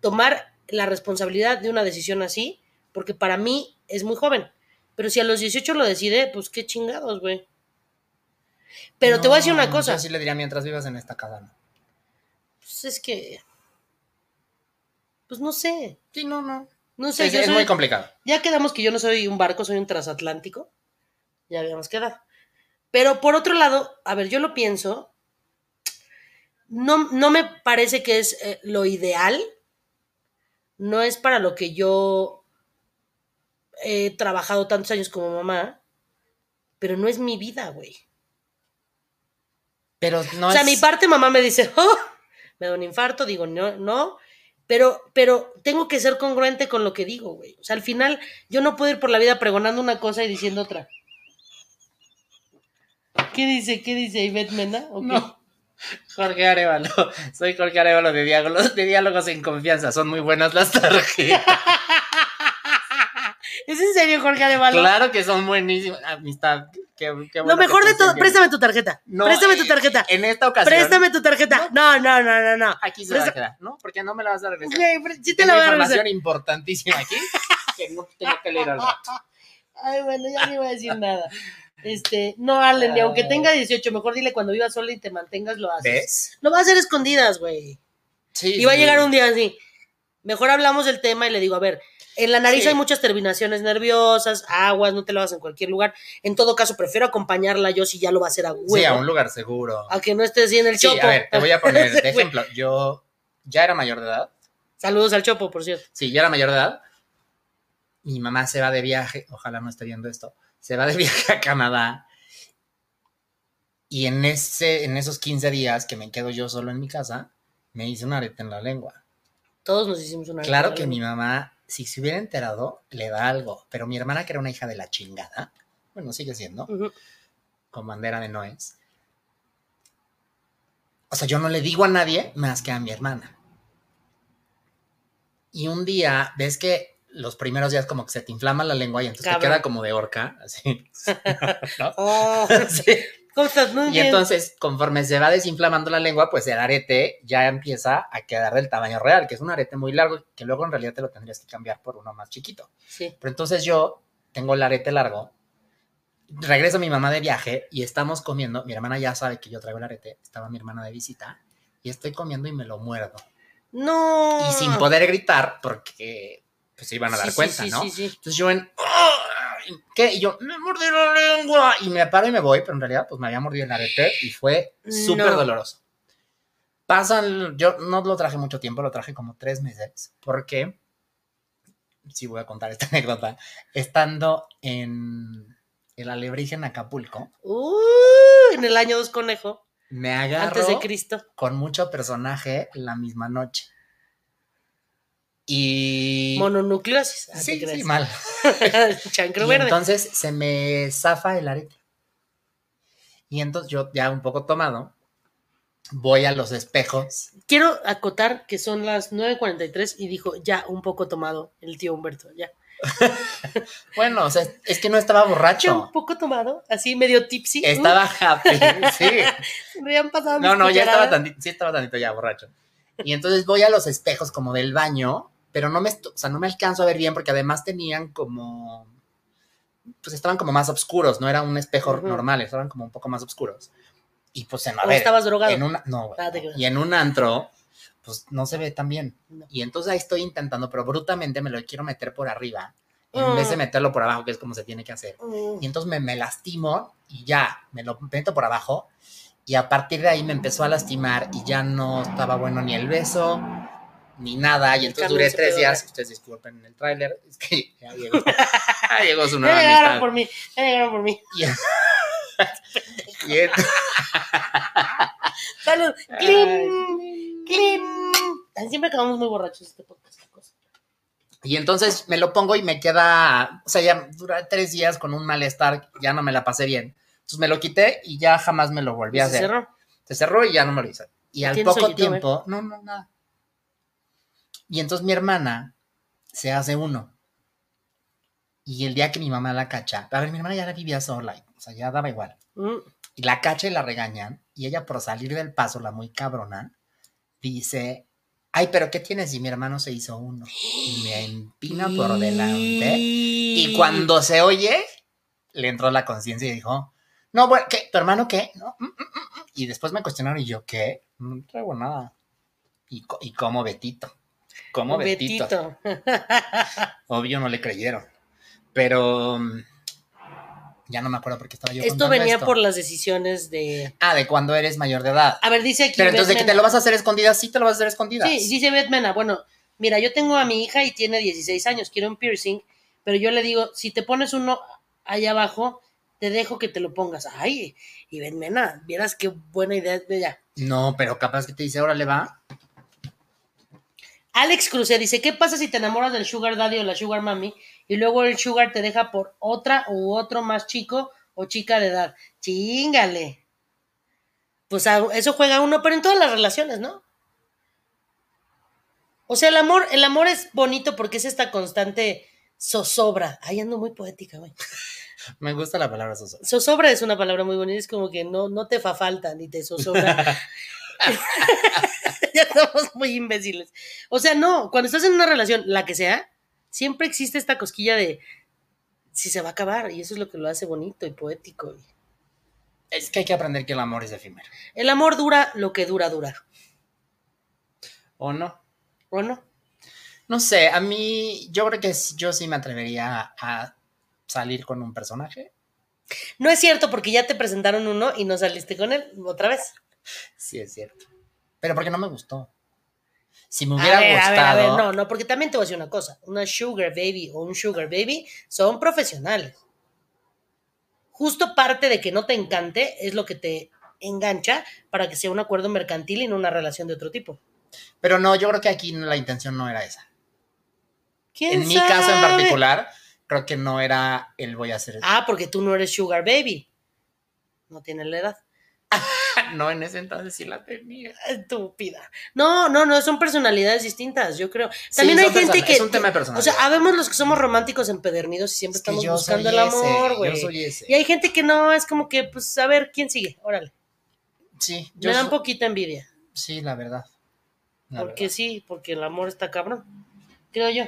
tomar la responsabilidad de una decisión así, porque para mí es muy joven. Pero si a los 18 lo decide, pues qué chingados, güey. Pero te voy a decir una cosa. Yo sí le diría mientras vivas en esta casa. ¿no? Pues es que. Pues no sé. Sí, no, no. No sé, es yo es soy- muy complicado. Ya quedamos que yo no soy un barco, soy un transatlántico. Ya habíamos quedado. Pero por otro lado, a ver, yo lo pienso. No, no me parece que es eh, lo ideal. No es para lo que yo he trabajado tantos años como mamá. Pero no es mi vida, güey. Pero no o sea, es... mi parte mamá me dice, "Oh", me da un infarto, digo, no, no. Pero, pero tengo que ser congruente con lo que digo, güey. O sea, al final yo no puedo ir por la vida pregonando una cosa y diciendo otra. ¿Qué dice? ¿Qué dice Ivette Mena? ¿O qué? No. Jorge Arevalo. Soy Jorge Arevalo de diálogos, de diálogos en confianza. Son muy buenas las tarjetas. ¿Es en serio, Jorge Arevalo? claro que son buenísimas. Amistad. Qué, qué Lo mejor de todo, préstame tu tarjeta. No, préstame tu eh, tarjeta. En esta ocasión. Préstame tu tarjeta. No, no, no, no, no. Aquí se va a quedar, ¿no? Porque no me la vas a regresar. Sí te la voy a información regresar. importantísima aquí que no tengo que leer al rato. Ay, bueno, ya no iba a decir nada. Este, no, Allen, ni aunque tenga 18, mejor dile cuando vivas sola y te mantengas, lo haces. ¿Ves? Lo va a hacer escondidas, güey. Sí. Y va a llegar un día así. Mejor hablamos del tema y le digo, a ver, en la nariz Sí. hay muchas terminaciones nerviosas, aguas, no te lo hagas en cualquier lugar. En todo caso, prefiero acompañarla yo si ya lo va a hacer a huevo. Sí, a un lugar seguro. a que no estés así en el Sí, chopo. a ver, te voy a poner de ejemplo. Yo ya era mayor de edad. Saludos al chopo, por cierto. Sí, ya era mayor de edad. Mi mamá se va de viaje, ojalá no esté viendo esto, se va de viaje a Canadá Y en, ese, en esos 15 días que me quedo yo solo en mi casa, me hice un arete en la lengua. Todos nos hicimos una. Claro que mi mamá, si se hubiera enterado, le da algo. Pero mi hermana, que era una hija de la chingada, bueno, sigue siendo, Ujú. con bandera de Noes. O sea, yo no le digo a nadie más que a mi hermana. Y un día, ves que los primeros días como que se te inflama la lengua y entonces Cabrón. te queda como de horca, así. ¿no? Oh, Sí. ¿Cómo estás? Muy Y bien. entonces, conforme se va desinflamando la lengua, pues el arete ya empieza a quedar del tamaño real, que es un arete muy largo, que luego en realidad te lo tendrías que cambiar por uno más chiquito. Sí. Pero entonces yo tengo el arete largo, regreso a mi mamá de viaje y estamos comiendo, mi hermana ya sabe que yo traigo el arete, estaba mi hermana de visita, y estoy comiendo y me lo muerdo. No. Y sin poder gritar, porque pues se iban a dar Sí, cuenta, sí, ¿no? Sí, sí. Entonces yo en... "Ay", ¿Qué? Y yo, me mordí la lengua. Y me paro y me voy, pero en realidad pues me había mordido el arete y fue súper No. doloroso. Pasan, yo no lo traje mucho tiempo, lo traje como tres meses, porque, sí voy a contar esta anécdota, estando en el alebrije en Acapulco, Uh, en el año dos conejo, me agarro antes de Cristo. con mucho personaje la misma noche. Y... Mononucleosis. Ah, sí, sí, mal. Chancro Y verde. entonces se me zafa el arete. Y entonces yo, ya un poco tomado, voy a los espejos. Quiero acotar que son las 9.43 y dijo, ya, un poco tomado, el tío Humberto, ya. Bueno, o sea, es que no estaba Ya un borracho. poco tomado, así medio tipsy. Estaba happy, sí. Me habían pasado No, mis no, ya estaba tantito, sí estaba tantito ya borracho. Y entonces voy a los espejos como del baño, pero no me, o sea, no me alcanzo a ver bien porque además tenían como, pues estaban como más oscuros, no era un espejo normal, estaban como un poco más oscuros. Y pues en, a ¿O ver, estabas drogado? en una, no, güey, Ah, te y en un antro, pues no se ve tan bien. No. Y entonces ahí estoy intentando, pero brutamente me lo quiero meter por arriba, en vez de meterlo por abajo, que es como se tiene que hacer. Mm. Y entonces me, me lastimo y ya, me lo meto por abajo. Y a partir de ahí me empezó a lastimar y ya no estaba bueno ni el beso, ni nada. Y entonces duré se tres días, ya. ustedes disculpen el tráiler, es que ya llegó, ya llegó su Ya nueva llegaron amistad. por mí, ya llegaron por mí. Y, y en- Salud. ¡Clean! Ay, Siempre acabamos muy borrachos este podcast. y entonces me lo pongo y me queda, o sea, ya duré tres días con un malestar, ya no me la pasé bien. Entonces me lo quité y ya jamás me lo volví a Se hacer. cerró. Se cerró y ya no me lo hice. Y al ¿Tienes poco tiempo, no, no, nada. Y entonces mi hermana se hace uno. Y el día que mi mamá la cacha, a ver, mi hermana ya la vivía sola, o sea, ya daba igual. Mm. Y la cacha y la regañan. Y ella, por salir del paso, la muy cabrona, dice: Ay, pero ¿qué tienes si mi hermano se hizo uno? Y me empina por delante. Y cuando se oye, le entró la conciencia y dijo: No, bueno, ¿qué? ¿Tu hermano qué? No, mm, mm, mm, mm". Y después me cuestionaron y yo: ¿Qué? No traigo nada. Y, y como Betito. Como Betito. Betito. Obvio no le creyeron. Pero mm, ya no me acuerdo por qué estaba yo Esto venía esto. por las decisiones de. Ah, de cuando eres mayor de edad. A ver, dice aquí. Pero entonces de que te lo vas a hacer escondidas, sí te lo vas a hacer escondidas. Sí, dice Beth Mena, bueno, mira, yo tengo a mi hija y tiene 16 años, quiere un piercing, pero yo le digo, si te pones uno allá abajo, te dejo que te lo pongas. Ay, y Beth Mena, vieras qué buena idea es bella. No, pero capaz que te dice, órale va. Alex Cruce dice, ¿qué pasa si te enamoras del sugar daddy o la sugar mami y luego el sugar te deja por otra u otro más chico o chica de edad? Chingale. Pues a- eso juega uno, pero en todas las relaciones, ¿no? O sea, el amor, el amor es bonito porque es esta constante zozobra. Ay, ando muy poética, güey. Me gusta la palabra soso. Zozobra es una palabra muy bonita, es como que no, no te fa falta ni te zozobra. ya estamos muy imbéciles. O sea, no, cuando estás en una relación, la que sea, siempre existe esta cosquilla de si se va a acabar, y eso es lo que lo hace bonito y poético. Es que hay que aprender que el amor es efímero. El amor dura lo que dura, dura. ¿O no? ¿O no? No sé, a mí, yo creo que yo sí me atrevería a salir con un personaje. No es cierto porque ya te presentaron uno y no saliste con él otra vez. Sí, es cierto. Pero porque no me gustó. Si me A hubiera ver, a ver, a ver, gustado. no, no, porque también te voy a decir una cosa. Una sugar baby o un sugar baby son profesionales. Justo parte de que no te encante es lo que te engancha para que sea un acuerdo mercantil y no una relación de otro tipo. Pero no, yo creo que aquí la intención no era esa. ¿Quién En mi caso en particular, creo que no era el voy a hacer. Ah, porque tú no eres sugar baby. No tienes la edad. No, en ese entonces sí la tenía. Estúpida. No, no, no, son personalidades distintas, yo creo. También Sí, hay gente que. Es un tema de O sea, habemos los que somos románticos empedernidos y siempre Es que estamos buscando el amor, güey. Y hay gente que no, es como que, pues, a ver, ¿quién sigue? Órale. Sí, yo Me dan so- poquita envidia. Sí, la verdad. La Porque verdad. sí, porque el amor está cabrón. Creo yo.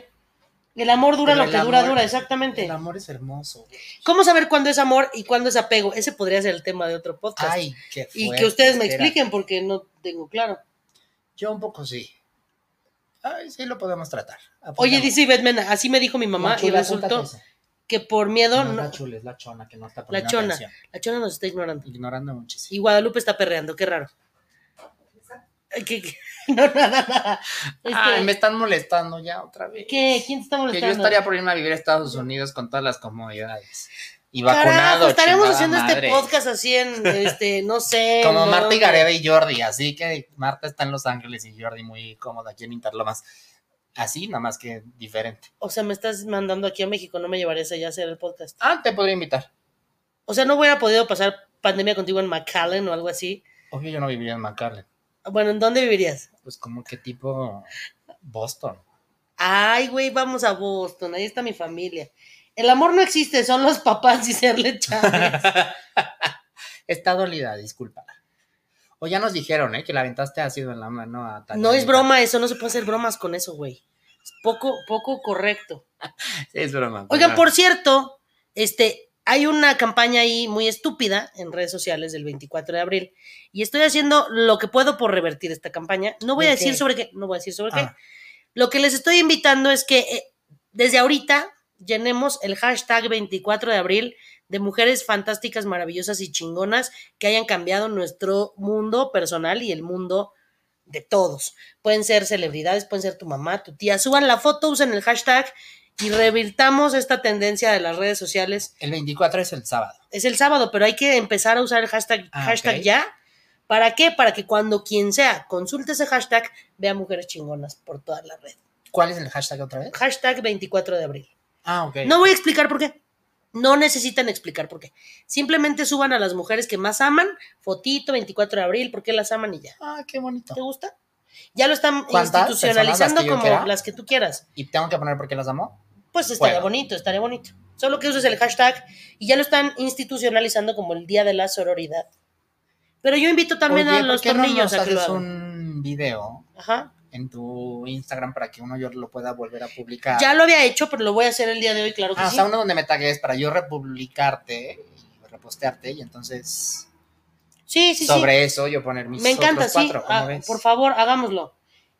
El amor dura Pero lo que dura, amor- dura, exactamente. El amor es hermoso. ¿Cómo saber cuándo es amor y cuándo es apego? Ese podría ser el tema de otro podcast. Ay, qué y fuerte, que ustedes me espera. expliquen porque no tengo claro. Yo un poco sí. Ay, sí lo podemos tratar. Oye, dice Ivette Mena, así me dijo mi mamá y resultó que por miedo No, no- la chula es la chona que no está la chona, atención. la chona nos está ignorando. Ignorando muchísimo. Y Guadalupe está perreando, qué raro. ¿Qué, qué? No, nada, nada. Este, Ay, me están molestando ya otra vez. ¿Qué? ¿Quién te está Que molestando? yo estaría por irme a vivir a Estados Unidos con todas las comodidades. Y Carajo, vacunado. estaremos chingada haciendo madre. este podcast así en, este, no sé. Como ¿no? Marta y Gareda y Jordi, así que Marta está en Los Ángeles y Jordi muy cómoda aquí en Interlomas. Así, nada más que diferente. O sea, me estás mandando aquí a México, no me llevarías allá a hacer el podcast. Ah, te podría invitar. O sea, no hubiera podido pasar pandemia contigo en McAllen o algo así. Obvio, yo no viviría en McAllen. Bueno, ¿en dónde vivirías? Pues como que tipo Boston. Ay, güey, vamos a Boston, ahí está mi familia. El amor no existe, son los papás y serle Chávez. Está dolida, disculpa. O ya nos dijeron, ¿eh? Que la aventaste ácido en la mano a Tania. No es broma eso, no se puede hacer bromas con eso, güey. Es poco, poco correcto. Sí, es broma. Oigan, perdón. por cierto, este, hay una campaña ahí muy estúpida en redes sociales del 24 de abril y estoy haciendo lo que puedo por revertir esta campaña. No voy ¿De a decir qué? sobre qué, no voy a decir sobre qué. Ah. Lo que les estoy invitando es que eh, desde ahorita llenemos el hashtag 24 de abril de mujeres fantásticas, maravillosas y chingonas que hayan cambiado nuestro mundo personal y el mundo de todos. Pueden ser celebridades, pueden ser tu mamá, tu tía. Suban la foto, usen el hashtag y revirtamos esta tendencia de las redes sociales. El 24 es el sábado. Es el sábado, pero hay que empezar a usar el hashtag, Ah, hashtag ya. ¿Para qué? Para que cuando quien sea consulte ese hashtag, vea mujeres chingonas por toda la red. ¿Cuál es el hashtag otra vez? Hashtag 24 de abril. Ah, ok. No voy a explicar por qué. No necesitan explicar por qué. Simplemente suban a las mujeres que más aman, fotito 24 de abril, porque las aman y ya. Ah, qué bonito. ¿Te gusta? Ya lo están ¿Cuántas institucionalizando las como quiera? las que tú quieras. ¿Y tengo que poner por qué las amo? Pues estaría bonito, estaría bonito. Solo que uses el hashtag y ya lo están institucionalizando como el Día de la Sororidad. Pero yo invito también Oye, a ¿por los no tornillos nos a que lo haces hagan. un video Ajá. en tu Instagram para que uno yo lo pueda volver a publicar? Ya lo había hecho, pero lo voy a hacer el día de hoy, claro que Ah, o sí. sea, uno donde me tagues para yo republicarte y repostearte y entonces Sí, sí, sí. sobre eso yo poner mis Me encanta, otros sí. cuatro, ¿cómo Ah, ves? por favor, hagámoslo.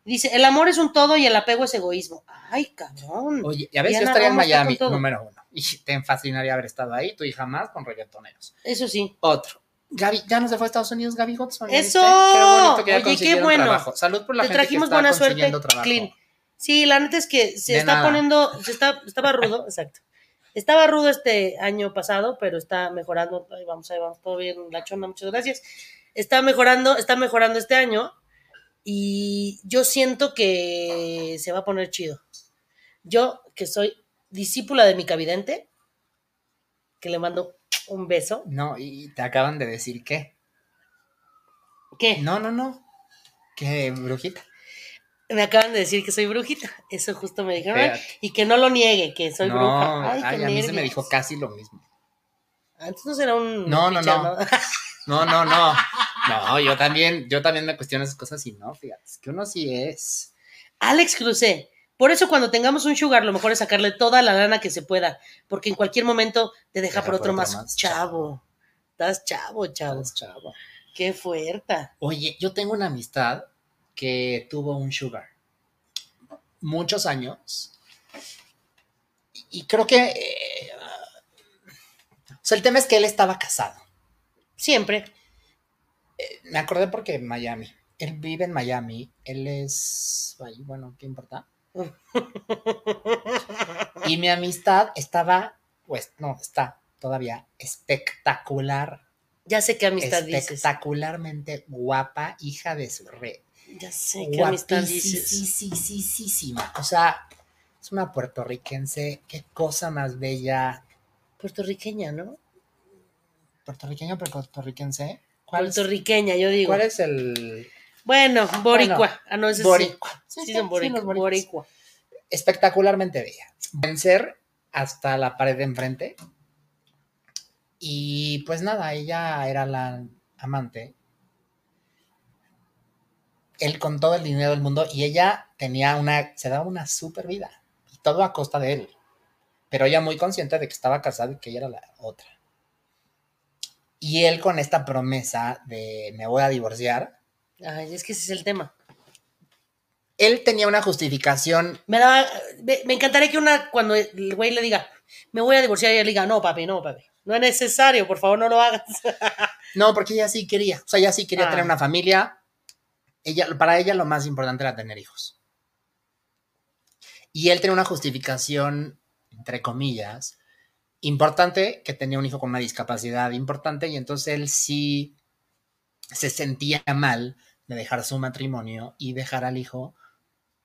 Dice, el amor es un todo y el apego es egoísmo. Ay, cabrón. Oye, ya ves, yo Diana estaría en Miami, número uno. Y te fascinaría haber estado ahí, tú y jamás con reggaetoneros. Eso sí. Otro. Gaby, ya no se fue a Estados Unidos, Gaby Hudson. ¿ya ¡Eso! Qué bonito que Oye, qué bueno. trabajo. Salud por la Te gente trajimos que está buena suerte. Clean. Sí, la neta es que se De está nada. poniendo, se está, estaba rudo, exacto. Estaba rudo este año pasado, pero está mejorando. Ahí vamos, ahí vamos, todo bien, la chona, muchas gracias. Está mejorando, está mejorando este año y yo siento que se va a poner chido. Yo, que soy discípula de mi cavidente, que le mando un beso. No, y te acaban de decir qué. ¿Qué? No, no, no. Que brujita. Me acaban de decir que soy brujita. Eso justo me dijeron. Fíjate. Y que no lo niegue, que soy no, bruja. Ay, ay, qué a mí se me dijo casi lo mismo. Antes no será un. No, no, no. No, no, no. No, yo también, yo también me cuestiono esas cosas y no, fíjate, es que uno sí es. Alex Crucé. Por eso cuando tengamos un sugar, lo mejor es sacarle toda la lana que se pueda, porque en cualquier momento te deja, por otro, más, chavo. Estás chavo, chavo. Estás chavo. Qué fuerte. Oye, yo tengo una amistad que tuvo un sugar muchos años y creo que eh, o sea, el tema es que él estaba casado. Siempre. Me acordé porque Miami. Él vive en Miami. Él es. ay, bueno, ¿qué importa? Y mi amistad estaba, pues no, está todavía espectacular. Ya sé qué amistad dices. espectacularmente guapa, hija de su re. Ya sé qué amistad dices. Guapísima. O sea, es una puertorriquense. Qué cosa más bella. Puertorriqueña, ¿no? Puertorriqueña, pero puertorriquense. ¿Cuál es, Puertorriqueña, yo digo. cuál es el Bueno, boricua. ah, no, ese boricua? Sí, Sí, son boricua. espectacularmente bella. Vencer hasta la pared de enfrente. Y pues nada, ella era la amante. Él con todo el dinero del mundo y ella tenía una, se daba una super vida. Y todo a costa de él. Pero ella muy consciente de que estaba casada y que ella era la otra. Y él con esta promesa de me voy a divorciar, Ay, es que ese es el tema. él tenía una justificación Me daba, me, me encantaría que una, cuando el güey le diga, me voy a divorciar, y le diga, no, papi, no, papi. No es necesario, por favor, no lo hagas. No, porque ella sí quería. O sea, ella sí quería Ah. tener una familia. Ella, para ella lo más importante era tener hijos. Y él tenía una justificación, entre comillas, importante, que tenía un hijo con una discapacidad importante, y entonces él sí se sentía mal de dejar su matrimonio y dejar al hijo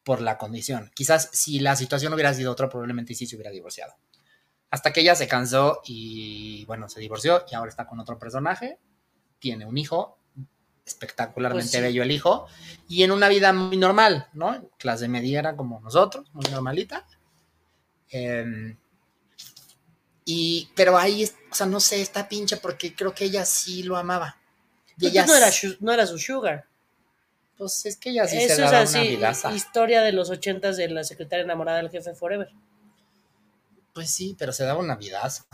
por la condición. Quizás si la situación hubiera sido otra, probablemente sí se hubiera divorciado. Hasta que ella se cansó y, bueno, se divorció y ahora está con otro personaje. Tiene un hijo, espectacularmente Pues sí. bello el hijo, y en una vida muy normal, ¿no? Clase media era como nosotros, muy normalita. Em, y, pero ahí, es- o sea, no sé, está pinche porque creo que ella sí lo amaba. Y ella no era, no era su sugar. pues es que ella sí Eso se es daba así, una vidaza. historia de los ochentas de la secretaria enamorada del jefe Forever. Pues sí, pero se daba una vidaza.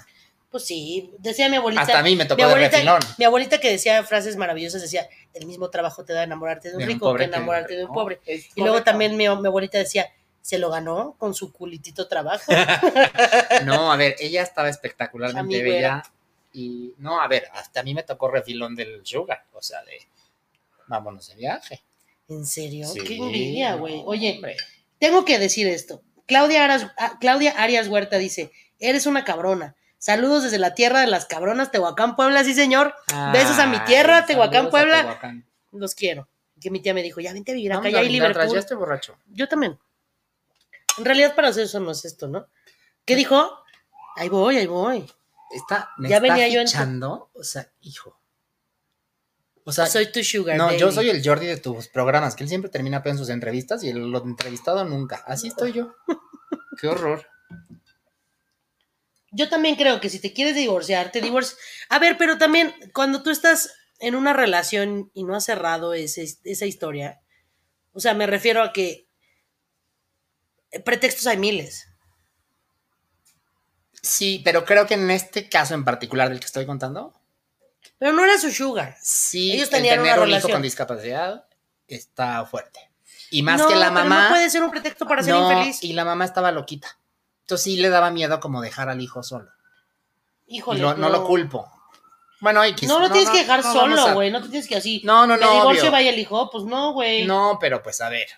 Pues sí, decía mi abuelita. Hasta a mí me mi tocó de abuelita, mi abuelita que decía frases maravillosas, decía, el mismo trabajo te da enamorarte de un De rico que enamorarte de un pobre. es Y luego también mi, mi abuelita decía, se lo ganó con su culitito trabajo. No, a ver, ella estaba espectacularmente bella. Y no, a ver, hasta a mí me tocó refilón del sugar. O sea, de vámonos de viaje. ¿En serio? Sí, Qué envidia, no, güey. Oye, hombre. tengo que decir esto. Claudia, Aras- ah, Claudia Arias Huerta dice, eres una cabrona. Saludos desde la tierra de las cabronas, Tehuacán, Puebla, sí señor. Besos a mi tierra, Tehuacán, Puebla. Los Los quiero. Que mi tía me dijo, ya vente a vivir acá, ya a hay Liverpool. Ya estoy borracho. Yo también. En realidad para hacer eso no es esto, ¿no? ¿Qué dijo? Ahí voy, ahí voy. Está, me Ya está venía yo en o sea, hijo. O sea, soy tu sugar no, baby. yo soy el Jordi de tus programas, que él siempre termina en sus entrevistas y el lo entrevistado nunca. Así estoy yo. Qué horror. Yo también creo que si te quieres divorciar, te divorcias. A ver, pero también cuando tú estás en una relación y no has cerrado ese- esa historia, o sea, me refiero a que pretextos hay miles. Sí, pero creo que en este caso en particular del que estoy contando, Pero no era su sugar. sí, Ellos el tenían tener una un hijo relación. con discapacidad está fuerte. Y más No, que la pero mamá. no puede ser un pretexto para ser no, infeliz. y la mamá estaba loquita. Entonces sí le daba miedo como dejar al hijo solo. Híjole. lo- no. lo culpo. Bueno, X. No lo tienes que dejar solo, a- güey. No te tienes que así. No, no, no. divorcio obvio. vaya el hijo. Pues no, güey. No, pero pues a ver.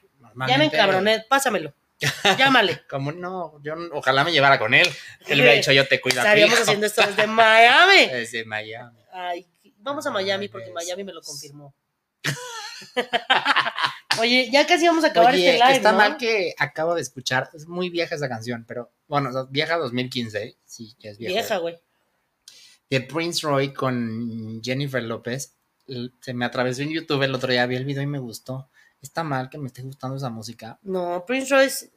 ya me encabroné. Pásamelo. Llámale. Como no, yo ojalá me llevara con él. Que le hubiera dicho yo te cuido Estaríamos haciendo esto desde Miami. Desde Miami. Ay, vamos a Miami porque. Miami me lo confirmó. Oye, ya casi vamos a acabar Oye, este live, está ¿no? mal que acabo de escuchar. Es muy vieja esa canción, pero bueno, vieja 2015. Sí, ya es vieja. Vieja, güey. de Prince Roy con Jennifer López. Se me atravesó en YouTube el otro día, vi el video y me gustó. Está mal que me esté gustando esa música. No, Prince Royce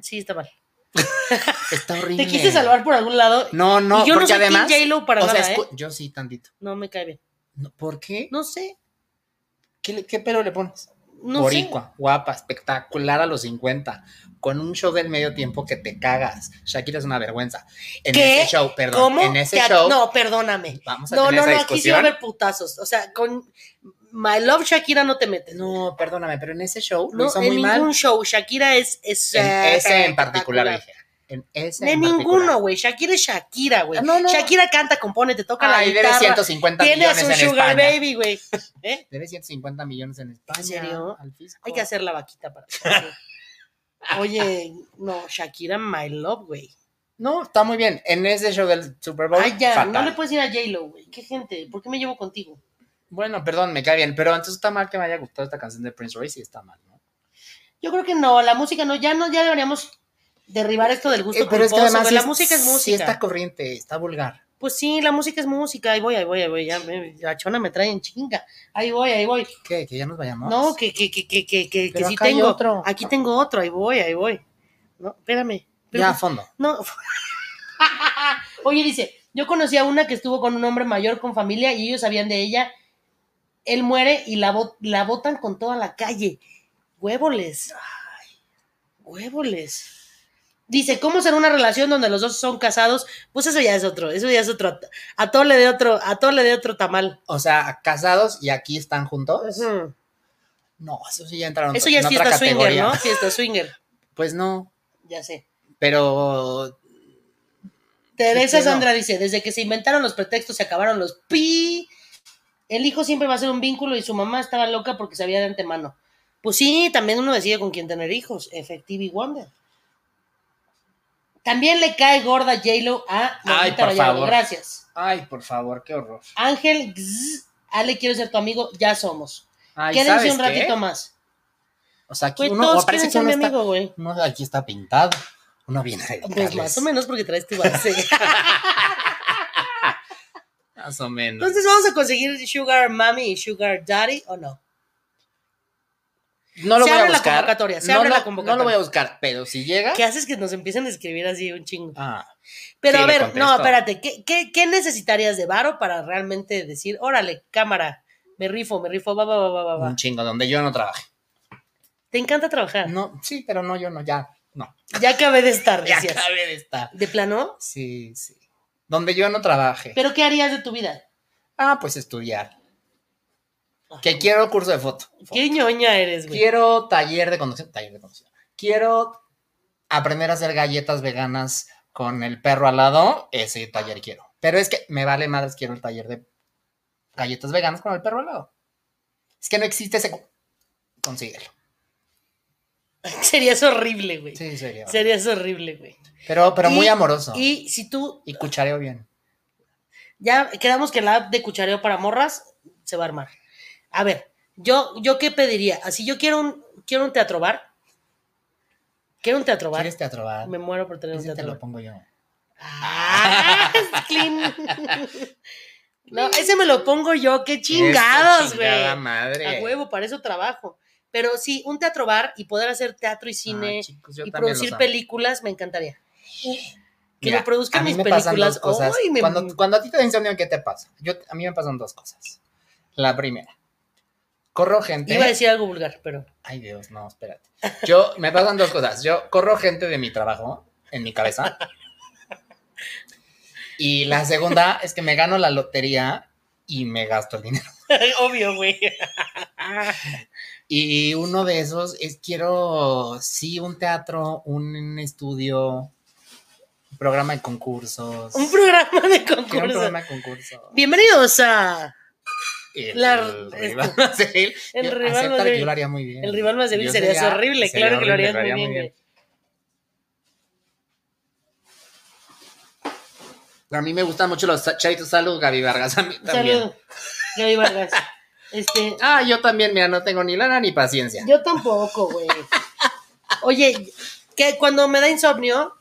sí está mal. Está horrible. Te quise salvar por algún lado. No, no, y yo no porque soy además. Team J-Lo para o sea, nada, ¿eh? yo sí, tantito. No me cae bien. No, ¿Por qué? No sé. ¿Qué, qué pelo le pones? No Boricua, guapa, espectacular a los 50, con un show del medio tiempo que te cagas. Shakira es una vergüenza. En ¿Qué? ese show, sé. perdón, ¿Cómo? en ese show, No, perdóname. vamos a No, tener no, esa no, aquí sí va a discusión. haber putazos. O sea, con My Love Shakira no te metes. No, perdóname, pero en ese show lo No, hizo en muy ningún mal. show. Shakira es. es En eh, ese en particular, dije. En ese De en ninguno, güey. Shakira es Shakira, güey. Ah, no, no. Shakira canta, compone, te toca la Ay, debe guitarra. 150 Tiene millones en Sugar España. Baby, güey. ¿Eh? Debe 150 millones en España. ¿En serio? al fisco. Hay que hacer la vaquita para. Oye, no, Shakira, my love, güey. No, está muy bien. En ese show del Super Bowl. Ay, ya, fatal. no le puedes ir a J-Lo, güey. Qué gente, ¿por qué me llevo contigo? Bueno, perdón, me cae bien, pero entonces está mal que me haya gustado esta canción de Prince Royce y está mal, ¿no? Yo creo que no, la música no, ya no, ya deberíamos derribar esto del gusto Eh, pero es que culposo, además la sí música es sí música. está corriente, está vulgar. Pues sí, la música es música, ahí voy, ahí voy, ahí voy, ya, me- la chona me trae en chinga, ahí voy, ahí voy. ¿Qué? ¿Que ya nos vayamos? No, que, que, que, que, que, que, que sí acá hay tengo, otro. aquí tengo otro, ahí voy, ahí voy. No, espérame. Pero- Ya, a fondo. No. Oye, dice, yo conocí a una que estuvo con un hombre mayor con familia y ellos sabían de ella. Él muere y la, bot- la botan con toda la calle. Huévoles. Ay, huévoles. Dice, ¿cómo será una relación donde los dos son casados? Pues eso ya es otro, eso ya es otro. A todo le de otro, a todo le de otro tamal. O sea, casados y aquí están juntos. No, eso sí ya entraron Eso ya en es fiesta swinger. ¿no? Fiesta swinger, Pues no, ya sé. pero Teresa no. Sandra dice, desde que se inventaron los pretextos se acabaron los pi. El hijo siempre va a ser un vínculo y su mamá estaba loca porque sabía de antemano. Pues sí, también uno decide con quién tener hijos. Efectivi Wonder. También le cae gorda J-Lo a por Vallardo. favor. Gracias. Ay, por favor, qué horror. Ángel, gzz, Ale, quiero ser tu amigo. Ya somos. Ay, Quédense ¿sabes un qué? ratito más. O sea, aquí Güey, uno, todos parece que uno mi está, amigo, güey. uno aquí está pintado. Uno viene a Pues más o menos porque traes tu base. Más o menos. Entonces, ¿vamos a conseguir Sugar Mommy y Sugar Daddy o no? no lo se voy a abre la buscar. convocatoria, se no, abre no- la convocatoria. No lo voy a buscar, pero si llega. ¿Qué haces que nos empiecen a escribir así un chingo? Ah, Pero Sí, a ver, no, espérate, ¿qué, qué, qué necesitarías de varo para realmente decir, órale, cámara, me rifo, me rifo, va, va, va, va, va, va? un chingo donde yo no trabaje. ¿Te encanta trabajar? No, sí, pero no, yo no, ya. No. Ya acabé de estar, Ya acabé de estar. ¿De plano? Sí, sí. Donde yo no trabaje. ¿Pero qué harías de tu vida? Ah, pues estudiar. Que quiero curso de foto. ¿Qué ñoña eres, güey? Quiero taller de conducción. Taller de conducción. Quiero aprender a hacer galletas veganas con el perro al lado. Ese taller quiero. Pero es que me vale madres, quiero el taller de galletas veganas con el perro al lado. Es que no existe ese. Consíguelo. Serías horrible, güey. Sí, sería. Serías horrible, güey. Pero, pero muy Y- amoroso. Y, Y si tú, cuchareo bien. ya quedamos que la app de cuchareo para morras se va a armar. A ver, yo, yo qué pediría? Así yo quiero un, quiero un teatro bar. Quiero un teatro bar. ¿Quieres teatro bar? Me muero por tener un Ese te teatro lo pongo yo. Ah, es clean. No, ese me lo pongo yo, qué chingados, güey. madre. A huevo, para eso trabajo. Pero sí, un teatro bar y poder hacer teatro y cine Ah, chicos, yo y producir películas, me encantaría. Que Mira, me produzcan a mí mis me pasan películas. dos cosas. Ay, me- Cuando, cuando a ti te da insomnio, ¿qué te pasa? Yo, a mí me pasan dos cosas. La primera, corro gente. Iba a decir algo vulgar, pero. Ay, Dios, no, espérate. Yo, me pasan dos cosas. Yo corro gente de mi trabajo en mi cabeza. Y la segunda es que me gano la lotería y me gasto el dinero. Obvio, güey. Y uno de esos es quiero, sí, un teatro, un estudio, un programa de concursos. Un programa de Quiero un programa de concursos. Bienvenidos a El, La- rival más débil. el Yo- rival más débil. Yo lo haría muy bien. El rival más débil Yo serías sería- horrible, sería claro que lo harías muy bien. A mí me gustan mucho los chavitos. Salud, Gaby Vargas. A mí también. Salud, Gaby Vargas. Este, Ah, yo también, mira, no tengo ni lana ni paciencia. yo tampoco, güey. Oye, que cuando me da insomnio,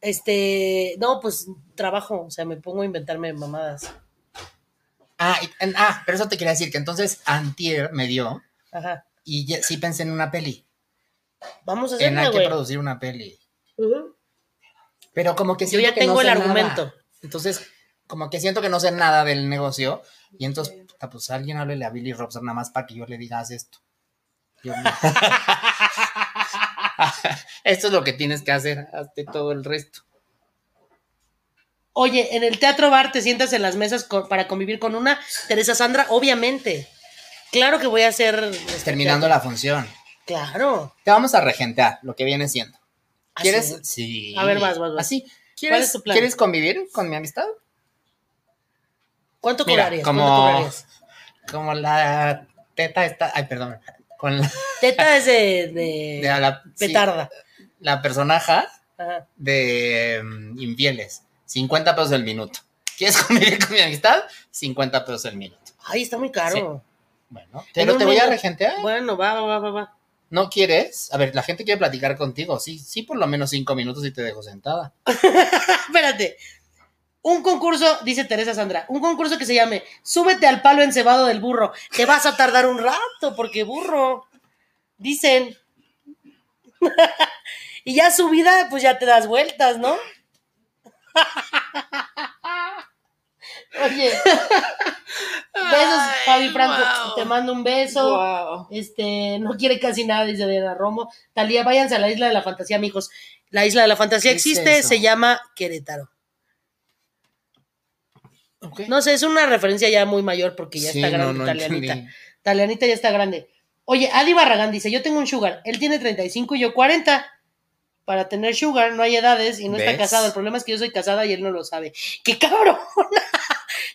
este, no, pues trabajo, o sea, me pongo a inventarme mamadas. Ah, y- en- ah, pero eso te quería decir que entonces Antier me dio Ajá. y ya- sí pensé en una peli. Vamos a En hay hacerla, que producir una peli. Pero como que Yo ya que tengo no el nada. argumento. Entonces, como que siento que no sé nada del negocio. Y entonces, puta, pues alguien háblele a Billy Robson nada más para que yo le diga haz esto. Yo, esto es lo que tienes que hacer. Hazte todo el resto. Oye, en el teatro bar te sientas en las mesas para convivir con una Teresa Sandra, obviamente. Claro que voy a hacer. este, Terminando la función. Claro. Te vamos a regentear lo que viene siendo. ¿Quieres? Así. Sí. A ver, vas, vas, vas. Así. ¿Cuál ¿Quieres, es tu plan? ¿Quieres convivir con mi amistad? ¿Cuánto Mira, cobrarías? como- ¿Cuánto cobrarías? Como la teta está. Ay, perdón. Con la, Teta es de, de de la, sí, petarda. la personaja Ajá. de mm, infieles. 50 pesos el minuto. ¿Quieres convivir con mi amistad? 50 pesos el minuto. Ay, está muy caro. Bueno, pero te voy a regentear. Bueno, va, va, va, va. ¿No quieres? A ver, la gente quiere platicar contigo. Sí, sí, por lo menos cinco minutos y te dejo sentada. Espérate. Un concurso, dice Teresa Sandra, un concurso que se llame Súbete al palo encebado del burro. Te vas a tardar un rato porque burro. Dicen. y ya subida, pues ya te das vueltas, ¿no? Oye. Besos, Fabi Franco. wow. Te mando un beso. Wow. Este, no quiere casi nada, dice Diana Romo. Talía, váyanse a la isla de la fantasía, amigos. La isla de la fantasía ¿Qué es existe, se llama Querétaro. No sé, es una referencia ya muy mayor porque ya Sí, está grande no, no Talianita. entendí. Talianita ya está grande. Oye, Adi Barragán dice, yo tengo un sugar, él tiene 35 y yo 40. Para tener sugar no hay edades y no está casado. El problema es que yo soy casada y él no lo sabe. ¡Qué cabrón!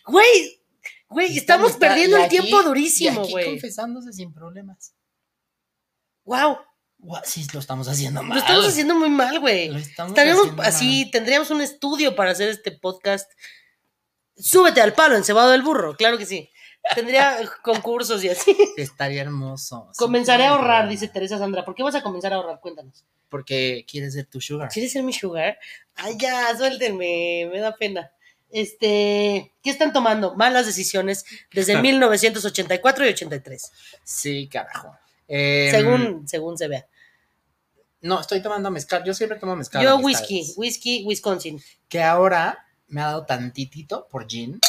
Güey, güey, estamos Está- perdiendo el aquí- tiempo y durísimo, aquí güey. confesándose sin problemas. Wow, Guau, sí, lo estamos haciendo mal. lo estamos haciendo muy mal, güey. Lo estamos Estaríamos haciendo así, mal. tendríamos un estudio para hacer este podcast. Súbete al palo, encebado del burro, claro que sí. Tendría concursos y así. Estaría hermoso. Comenzaré a ahorrar, dice Teresa Sandra. ¿Por qué vas a comenzar a ahorrar? Cuéntanos. Porque quieres ser tu sugar. ¿Quieres ser mi sugar? Ay, ya, suéltenme, me da pena. Este, ¿qué están tomando? Malas decisiones desde 1984 y 83, Sí, carajo. Em, según, según se vea. No, estoy tomando mezcal. Yo siempre tomo mezcal. Yo whisky, whisky, Wisconsin. Que ahora me ha dado tantitito por gin,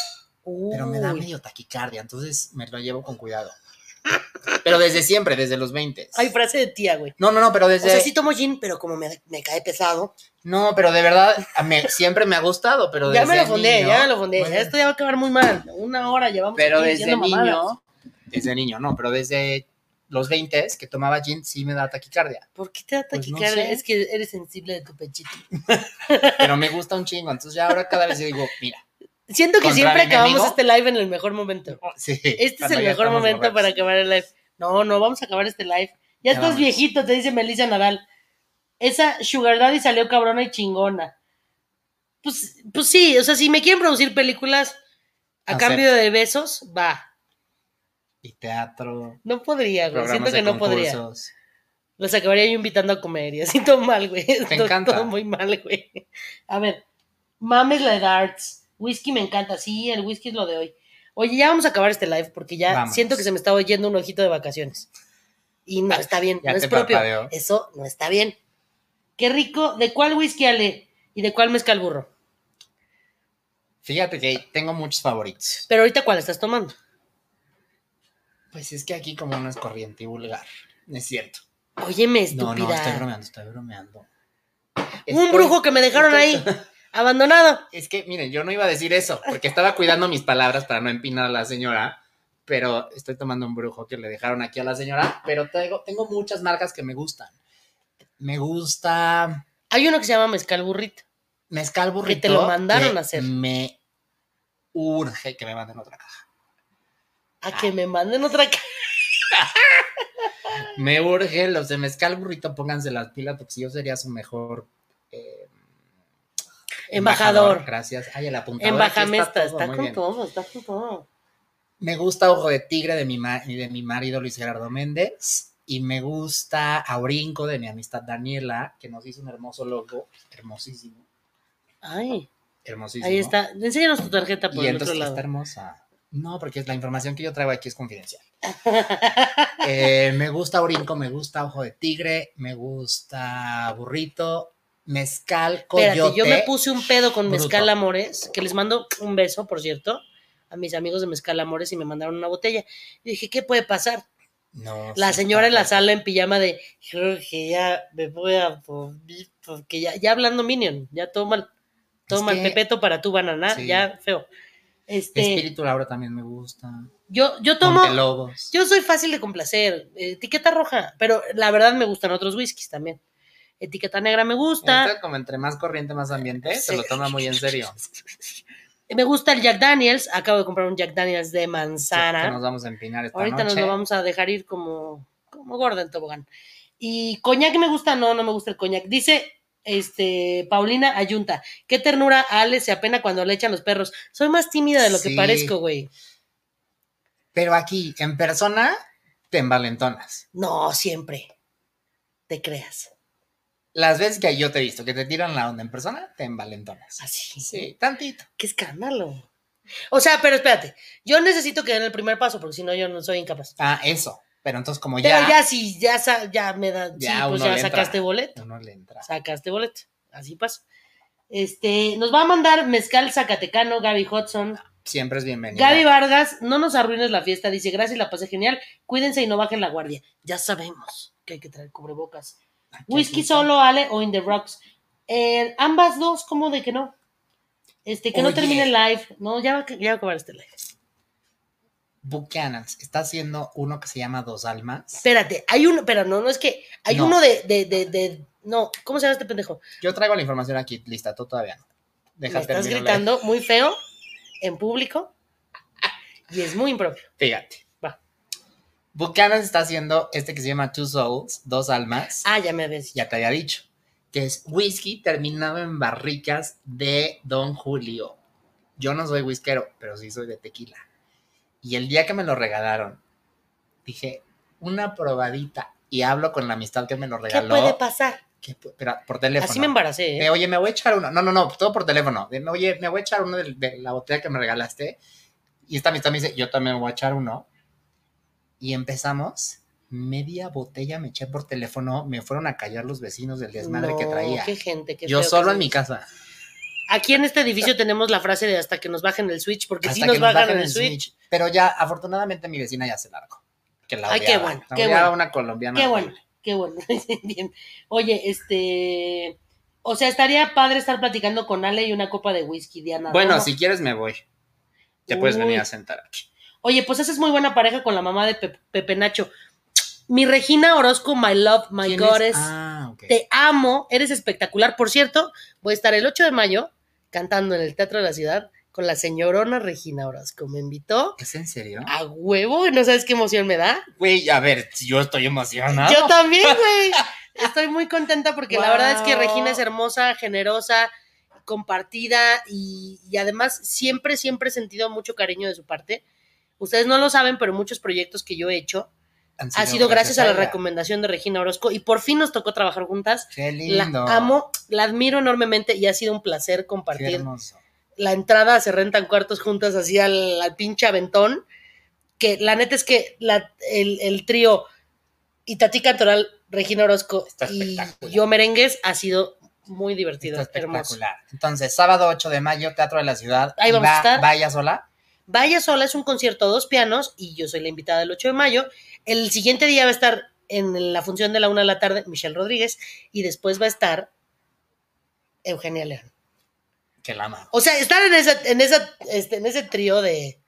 pero me da medio taquicardia, entonces me lo llevo con cuidado. Pero desde siempre, desde los 20. Hay frase de tía, güey. No, no, no, pero O desde. sea, sí tomo gin, pero como me, me cae pesado. No, pero de verdad, siempre me ha gustado, pero Ya desde me lo fundé, niño- ya me lo fundé. Ya esto ya va a acabar muy mal. Una hora llevamos Pero desde mamadas. niño, desde niño, no, pero desde los 20 que tomaba gin sí me da taquicardia. ¿Por qué te da Pues no taquicardia? sé. Es que eres sensible de tu pechito. Pero me gusta un chingo, entonces ya ahora cada vez yo digo, mira, Siento que ¿Contra siempre acabamos enemigo? este live en el mejor momento. sí. Este es el mejor momento para acabar el live. No, no, vamos a acabar este live. Ya Ya estás vamos. viejito, te dice Melissa Nadal. Esa Sugar Daddy salió cabrona y chingona. Pues, pues sí, o sea, si me quieren producir películas a Acepto. cambio de besos, va. Y teatro, No podría, güey. Siento que no podría. Los acabaría yo invitando a comer y así todo mal, güey. Todo- encanta. Todo muy mal, güey. A ver, mames la de darts. Whisky me encanta. Sí, el whisky es lo de hoy. Oye, ya vamos a acabar este live porque ya Vamos. siento que se me está oyendo un ojito de vacaciones. Y no está bien, Ya no es te propio. Eso no está bien. Qué rico. ¿De cuál whisky, Ale? ¿Y de cuál mezcal burro? Fíjate que tengo muchos favoritos. Pero ahorita, ¿cuál estás tomando? Pues es que aquí como no es corriente y vulgar. No es cierto. Óyeme, No, estúpida. no, estoy bromeando, estoy bromeando. un brujo que me dejaron ahí, abandonado. Es que, miren, yo no iba a decir eso, porque estaba cuidando mis palabras para no empinar a la señora, pero estoy tomando un brujo que le dejaron aquí a la señora, pero tengo, tengo muchas marcas que me gustan. Me gusta Hay uno que se llama mezcal burrito. Mezcal Burrito. te lo mandaron que a hacer. Me urge que me manden otra caja. A que me manden otra Me urge los de Mezcal Burrito, pónganse las pilas, porque yo sería su mejor... eh, Embajador. Gracias. Ay, el apuntador. Embajamesta, está, todo, muy con bien. todo, está con todo. Me gusta Ojo de Tigre de mi, de mi marido Luis Gerardo Méndez. Y me gusta Aurinco de mi amistad Daniela, que nos hizo un hermoso logo. Hermosísimo. Ay, Hermosísimo. ahí está. Enséñanos tu tarjeta por Y el otro entonces lado. está hermosa. No, porque la información que yo traigo aquí es confidencial. Eh, me gusta Aurinco, me gusta Ojo de Tigre, me gusta Burrito, Mezcal, Coyote. Espérate, yo me puse un pedo con Bruto. Mezcal Amores, que les mando un beso, por cierto, a mis amigos de Mezcal Amores y me mandaron una botella. Y dije, ¿qué puede pasar? No, La sí señora en la sala en pijama de, creo que ya me voy a... Porque ya, ya hablando Minion, ya todo mal. Todo mal, que- Pepeto para tu banana, Sí. ya feo. Este, Espíritu Laura también me gusta. yo, yo tomo... Montelobos. Yo soy fácil de complacer, etiqueta roja, pero la verdad me gustan otros whiskies también. Etiqueta negra me gusta, como entre más corriente, más ambiente, se lo toma muy en serio. me gusta el Jack Daniels, acabo de comprar un Jack Daniels de Que manzana. nos vamos a empinar esta Ahorita nos lo vamos a dejar ir como, como gorda en tobogán. Y coñac me gusta, no, no me gusta el coñac. Dice Este, Paulina Ayunta. Qué ternura a Ale se apena cuando le echan los perros. Soy más tímida de lo que parezco, güey. Pero aquí, en persona, te envalentonas. No, siempre. Te creas. Las veces que yo te he visto que te tiran la onda en persona, te envalentonas. Así. Sí, tantito. Qué escándalo. O sea, pero espérate. Yo necesito que den el primer paso, porque si no, yo no soy incapaz. Ah, eso. Pero entonces, como Pero ya, ya, sí, ya, ya me da. Ya sí, pues ya le entra. sacaste boleto. uno le entra. Sacaste boleto. Así pasa. Este, nos va a mandar Mezcal Zacatecano, Gaby Hudson. Siempre es bienvenido. Gaby Vargas, no nos arruines la fiesta. Dice, gracias, la pasé genial. Cuídense y no bajen la guardia. Ya sabemos que hay que traer cubrebocas. Aquí Whisky solo, Ale, o In the Rocks. Eh, ambas dos, ¿cómo de que no? Este, que no termine el live. No, ya va, ya va a acabar este live. Buchanans está haciendo uno que se llama Dos Almas. Espérate, hay uno, pero no, no es que. Hay No. uno de, de, de, de- No, ¿cómo se llama este pendejo? Yo traigo la información aquí lista, tú todavía no. Me Deja estás termino la- gritando muy feo en público y es muy impropio. Fíjate. Va. Buchanan está haciendo este que se llama Two Souls, Dos Almas. Ah, ya me ves. Ya te había dicho. Que es whisky terminado en barricas de Don Julio. Yo no soy whiskero, pero sí soy de tequila. Y el día que me lo regalaron, dije, una probadita. Y hablo con la amistad que me lo ¿Qué regaló. puede pasar? que pero por teléfono. Así me embaracé, ¿eh? oye, me voy a echar uno. No, no, no, todo por teléfono. Oye, me voy a echar uno de, de la botella que me regalaste. Y esta amistad me dice, yo también me voy a echar uno. Y empezamos. Media botella me eché por teléfono. Me fueron a callar los vecinos del desmadre que No, traía. Qué gente, qué Yo feo que solo en mi casa. Aquí en este edificio tenemos la frase de hasta que nos bajen el switch, porque si Hasta nos que nos bajan bajen el switch. switch. Pero ya, afortunadamente, mi vecina ya se largó. Que la Ay, qué bueno, La qué bueno. una colombiana. Qué bueno, qué bueno. Bien. Oye, este. O sea, estaría padre estar platicando con Ale y una copa de whisky, Diana. Bueno, si quieres me voy. Te puedes venir a sentar aquí. Oye, pues haces muy buena pareja con la mamá de Pe- Pepe Nacho. Mi Regina Orozco, my love, my goddess. Ah, ok. Te amo, eres espectacular. Por cierto, voy a estar el 8 de mayo cantando en el Teatro de la Ciudad con la señorona Regina Orozco. Me invitó ¿Es en serio? a huevo y no sabes qué emoción me da. Güey, a ver, si yo estoy emocionado. Yo también, güey. Estoy muy contenta porque la verdad es que. Regina es hermosa, generosa, compartida y, y además siempre, siempre he sentido mucho cariño de su parte. Ustedes no lo saben, pero muchos proyectos que yo he hecho Han ha sido gracias a la recomendación de Regina Orozco y por fin nos tocó trabajar juntas. Qué La lindo. amo, la admiro enormemente y ha sido un placer Qué compartir. hermoso. La entrada se rentan cuartos juntas así al, al pinche aventón. Que la neta es que la- el, el trío Itatí Cantoral, Regina Orozco Está y espectacular. yo Merengues ha sido muy divertido, Está hermoso. espectacular. Entonces, sábado 8 de mayo, Teatro de la Ciudad. Ahí vamos a estar. Vaya sola. Vaya sola es un concierto a dos pianos y yo soy la invitada del 8 de mayo. El siguiente día va a estar en la función de la una de la tarde Michelle Rodríguez y después va a estar Eugenia León. Que la ama. O sea, estar en esa, en esa, este, en ese trío de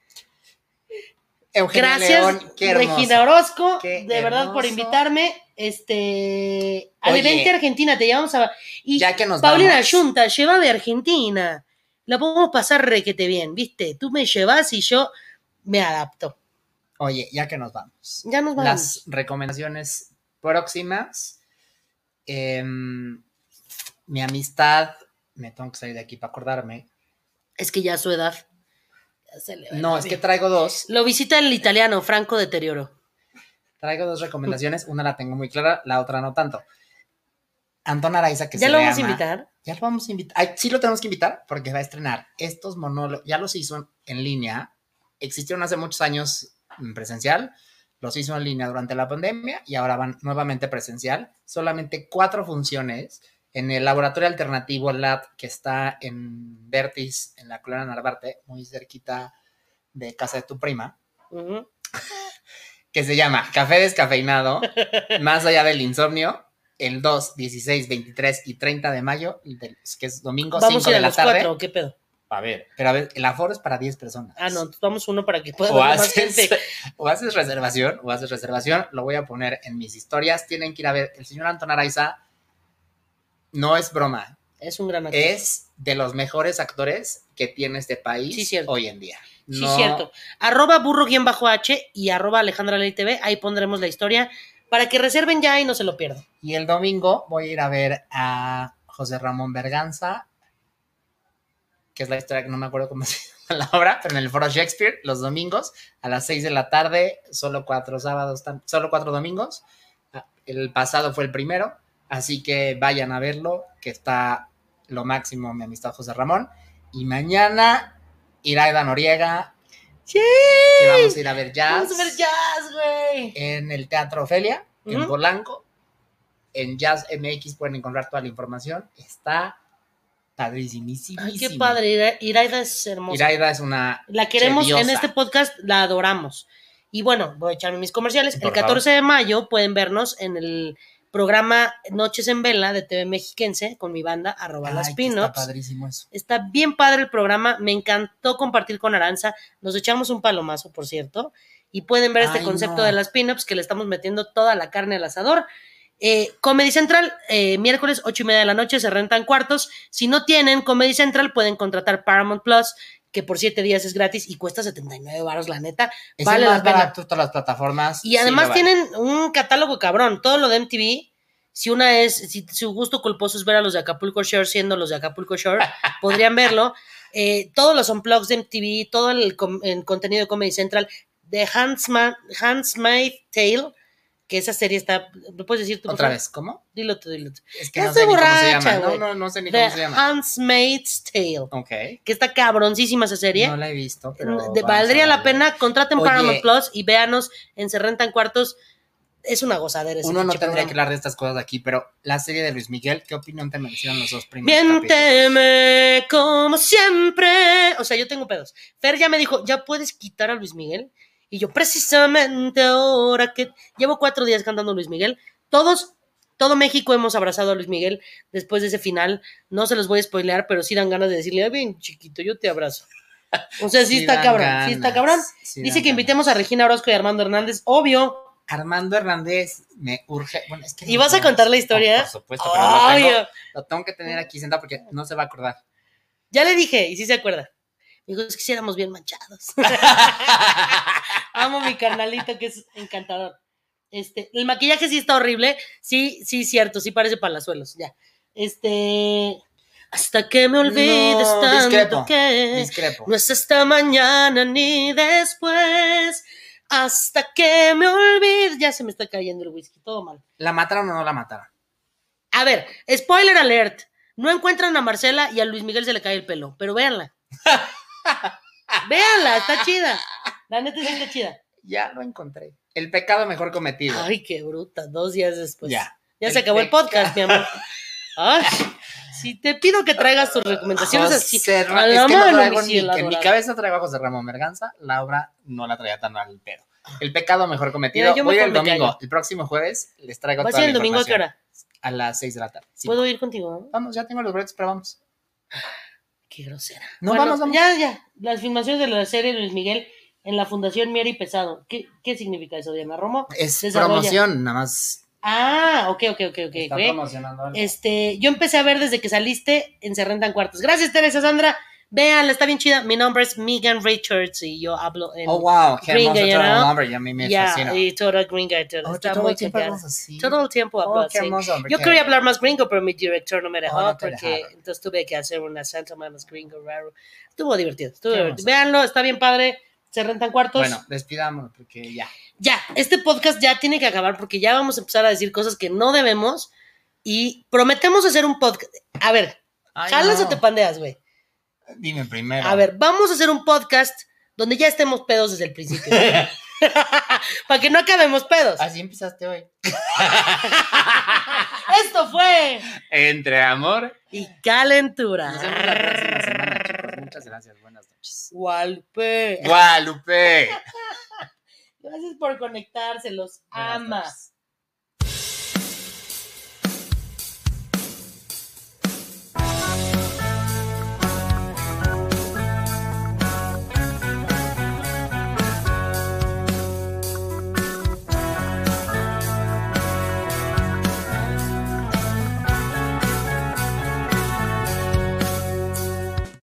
Eugenia gracias León, qué hermoso. Regina Orozco, Qué de verdad por invitarme. Este al evento Argentina, te llevamos a y Ya que nos Paulina vamos. Yunta, lleva de Argentina. La podemos pasar requete bien, ¿viste? Tú me llevas y yo me adapto. Oye, ya que nos vamos. Ya nos vamos. Las recomendaciones próximas. em, mi amistad. Me tengo que salir de aquí para acordarme. Es que ya a su edad. ya se le va No, es que traigo dos. Lo visita el italiano, Franco Deterioro. Traigo dos recomendaciones. Una la tengo muy clara, la otra no tanto. Anton Araiza, que ¿Ya se lo le vamos a invitar? Ya lo vamos a invitar. Ay, sí lo tenemos que invitar porque va a estrenar estos monólogos. Ya los hizo en, en línea. Existieron hace muchos años presencial. Los hizo en línea durante la pandemia y ahora van nuevamente presencial. Solamente cuatro funciones en el laboratorio alternativo Lab que está en Vertis, en la colonia Narvarte, muy cerquita de casa de tu prima, que se llama Café Descafeinado, más allá del insomnio, el 2, 16, 23 y 30 de mayo, que es domingo, Vamos 5 a ir de a la los tarde. cuatro, ¿o ¿qué pedo? A ver, pero a ver, el aforo es para 10 personas. Ah, no, vamos uno para que pueda O más gente. o haces reservación, o haces reservación, lo voy a poner en mis historias. Tienen que ir a ver. El señor Anton Araiza no es broma, Es un gran actor. es de los mejores actores que tiene este país Sí, cierto. hoy en día. Sí, No- cierto. Arroba burro-h y arroba Alejandra Ley TV. Ahí pondremos la historia para que reserven ya y no se lo pierdan. Y el domingo voy a ir a ver a José Ramón Berganza, que es la historia que no me acuerdo cómo se llama la obra, pero en el Foro Shakespeare, los domingos, a las 6 de la tarde, solo cuatro sábados, solo cuatro domingos. Ah, El pasado fue el primero, así que vayan a verlo, que está lo máximo, mi amistad José Ramón. Y mañana, Iraida Noriega, ¡Sí! que vamos a ir a ver jazz Vamos a ver jazz, güey. en el Teatro Ofelia, en Ujú. Polanco. En Jazz MX pueden encontrar toda la información. Está padrísimísimo. Ay, qué padre. Ira- Iraida es hermosa. Iraida es una. La queremos en este podcast, la adoramos. Y bueno, voy a echarme mis comerciales. Por el 14 de mayo pueden vernos en el programa Noches en Vela de TV Mexiquense con mi banda, arroba las Ay, que está padrísimo eso. Está bien padre el programa, me encantó compartir con Aranza. Nos echamos un palomazo, por cierto. Y pueden ver este concepto no. de las pinups que le estamos metiendo toda la carne al asador. Eh, Comedy Central, eh, miércoles 8 y media de la noche, se rentan cuartos. Si no tienen Comedy Central, pueden contratar Paramount Plus, que por 7 días es gratis y cuesta 79 baros, la neta. Es vale el más la pena. barato todas las plataformas. Y además vale. tienen un catálogo cabrón, todo lo de MTV. Si una es, si su gusto culposo es ver a los de Acapulco Shore siendo los de Acapulco Shore, podrían verlo. Eh, todos los unplugs de MTV, todo el, contenido de Comedy Central, de Handsma- Handsmaid's Tale, que esa serie está, ¿lo puedes decir tú? Otra vez, ¿cómo? Dilo tú, dilo tú. Es que no sé ni cómo se borracha, llama. No, no, no sé ni The cómo se llama. Handmaid's Tale, Ok. que está cabroncísima esa serie. No la he visto, pero. De- vamos a valdría la pena, contraten Oye. Paramount Plus y véanos en Se Rentan Cuartos. Es una gozadera. Uno no tendría programa. que hablar de estas cosas aquí, pero la serie de Luis Miguel, ¿qué opinión te merecieron los dos primeros capítulos? Miénteme como siempre. O sea, yo tengo pedos. Fer ya me dijo, ¿ya puedes quitar a Luis Miguel? Y yo, precisamente ahora que llevo cuatro días cantando Luis Miguel, todos, todo México hemos abrazado a Luis Miguel después de ese final. No se los voy a spoilear, pero sí dan ganas de decirle, "Ay, bien chiquito, yo te abrazo. O sea, sí, está cabrón, ganas, sí está cabrón. sí Dice que invitemos a Regina Orozco y Armando Hernández, obvio. Armando Hernández me urge. Bueno, es que ¿Y no vas a contar la historia? No, por supuesto, pero lo tengo, lo tengo que tener aquí sentado porque no se va a acordar. ya le dije, y sí se acuerda. Me dijo, es que éramos bien manchados. Amo mi carnalito que es encantador. Este, el maquillaje sí está horrible. Sí, sí, cierto, sí parece palazuelos, ya. Este. Hasta que me olvides No, tanto discrepo, que Discrepo. no es esta mañana ni después. Hasta que me olvides. Ya se me está cayendo el whisky, todo mal. ¿La mataron o no la mataron? A ver, spoiler alert. No encuentran a Marcela y a Luis Miguel se le cae el pelo, pero véanla. véanla, está chida. La neta sí está chida. Ya lo encontré. El pecado mejor cometido. Ay, qué bruta, dos días después. Ya. Ya El se acabó el podcast, mi amor. Ay, si te pido que traigas tus recomendaciones así. A es la que no mano, traigo mi ni- cielo en mi cabeza traigo a José Ramón Berganza, la obra no la traía tan al pedo. El pecado mejor cometido. Mira, Voy el domingo, callo. el próximo jueves les traigo ¿Vas a toda ir la el domingo a qué hora? A las 6 de la tarde. sí. ¿Puedo ir contigo? no? Vamos, ya tengo los boletos, pero vamos. Qué grosera. No, Bueno, vamos, vamos. Ya, ya. Las filmaciones de la serie Luis Miguel en la Fundación Mieri Pesado. ¿Qué, ¿Qué significa eso, Diana Romo? Es Desarrolla. promoción, nada más. Ah, ok, ok, ok, ok. Está promocionando algo. Este, yo empecé a ver desde que saliste en Se Rentan Cuartos. Gracias, Teresa Sandra. Véanla, está bien chida. Mi nombre es Megan Richards y yo hablo en Oh, wow, qué Gringa, hermoso todo el nombre, ya a mí me Ya, fascina. y todo gringa. y todo. Oh, está todo muy el tiempo así. Todo el tiempo hablo Oh, qué así. hermoso, Yo quería hablar más gringo, pero mi director no me dejó Oh, no porque dejaron. entonces tuve que hacer un acento más gringo raro. Estuvo divertido, estuvo divertido. Véanlo, está bien padre. Se rentan cuartos. Bueno, despidámonos porque ya. Ya, este podcast ya tiene que acabar porque ya vamos a empezar a decir cosas que no debemos y prometemos hacer un podcast. A ver, Ay, ¿jalas no. o te pandeas, güey? Dime primero. A ver, vamos a hacer un podcast donde ya estemos pedos desde el principio. Para que no acabemos pedos. Así empezaste hoy. Esto fue Entre amor. y calentura. Nos vemos la próxima semana, chicos. Muchas gracias. Buenas noches. Gualpe. Guadalupe. Gracias por conectarse, los Buenas ama. noches.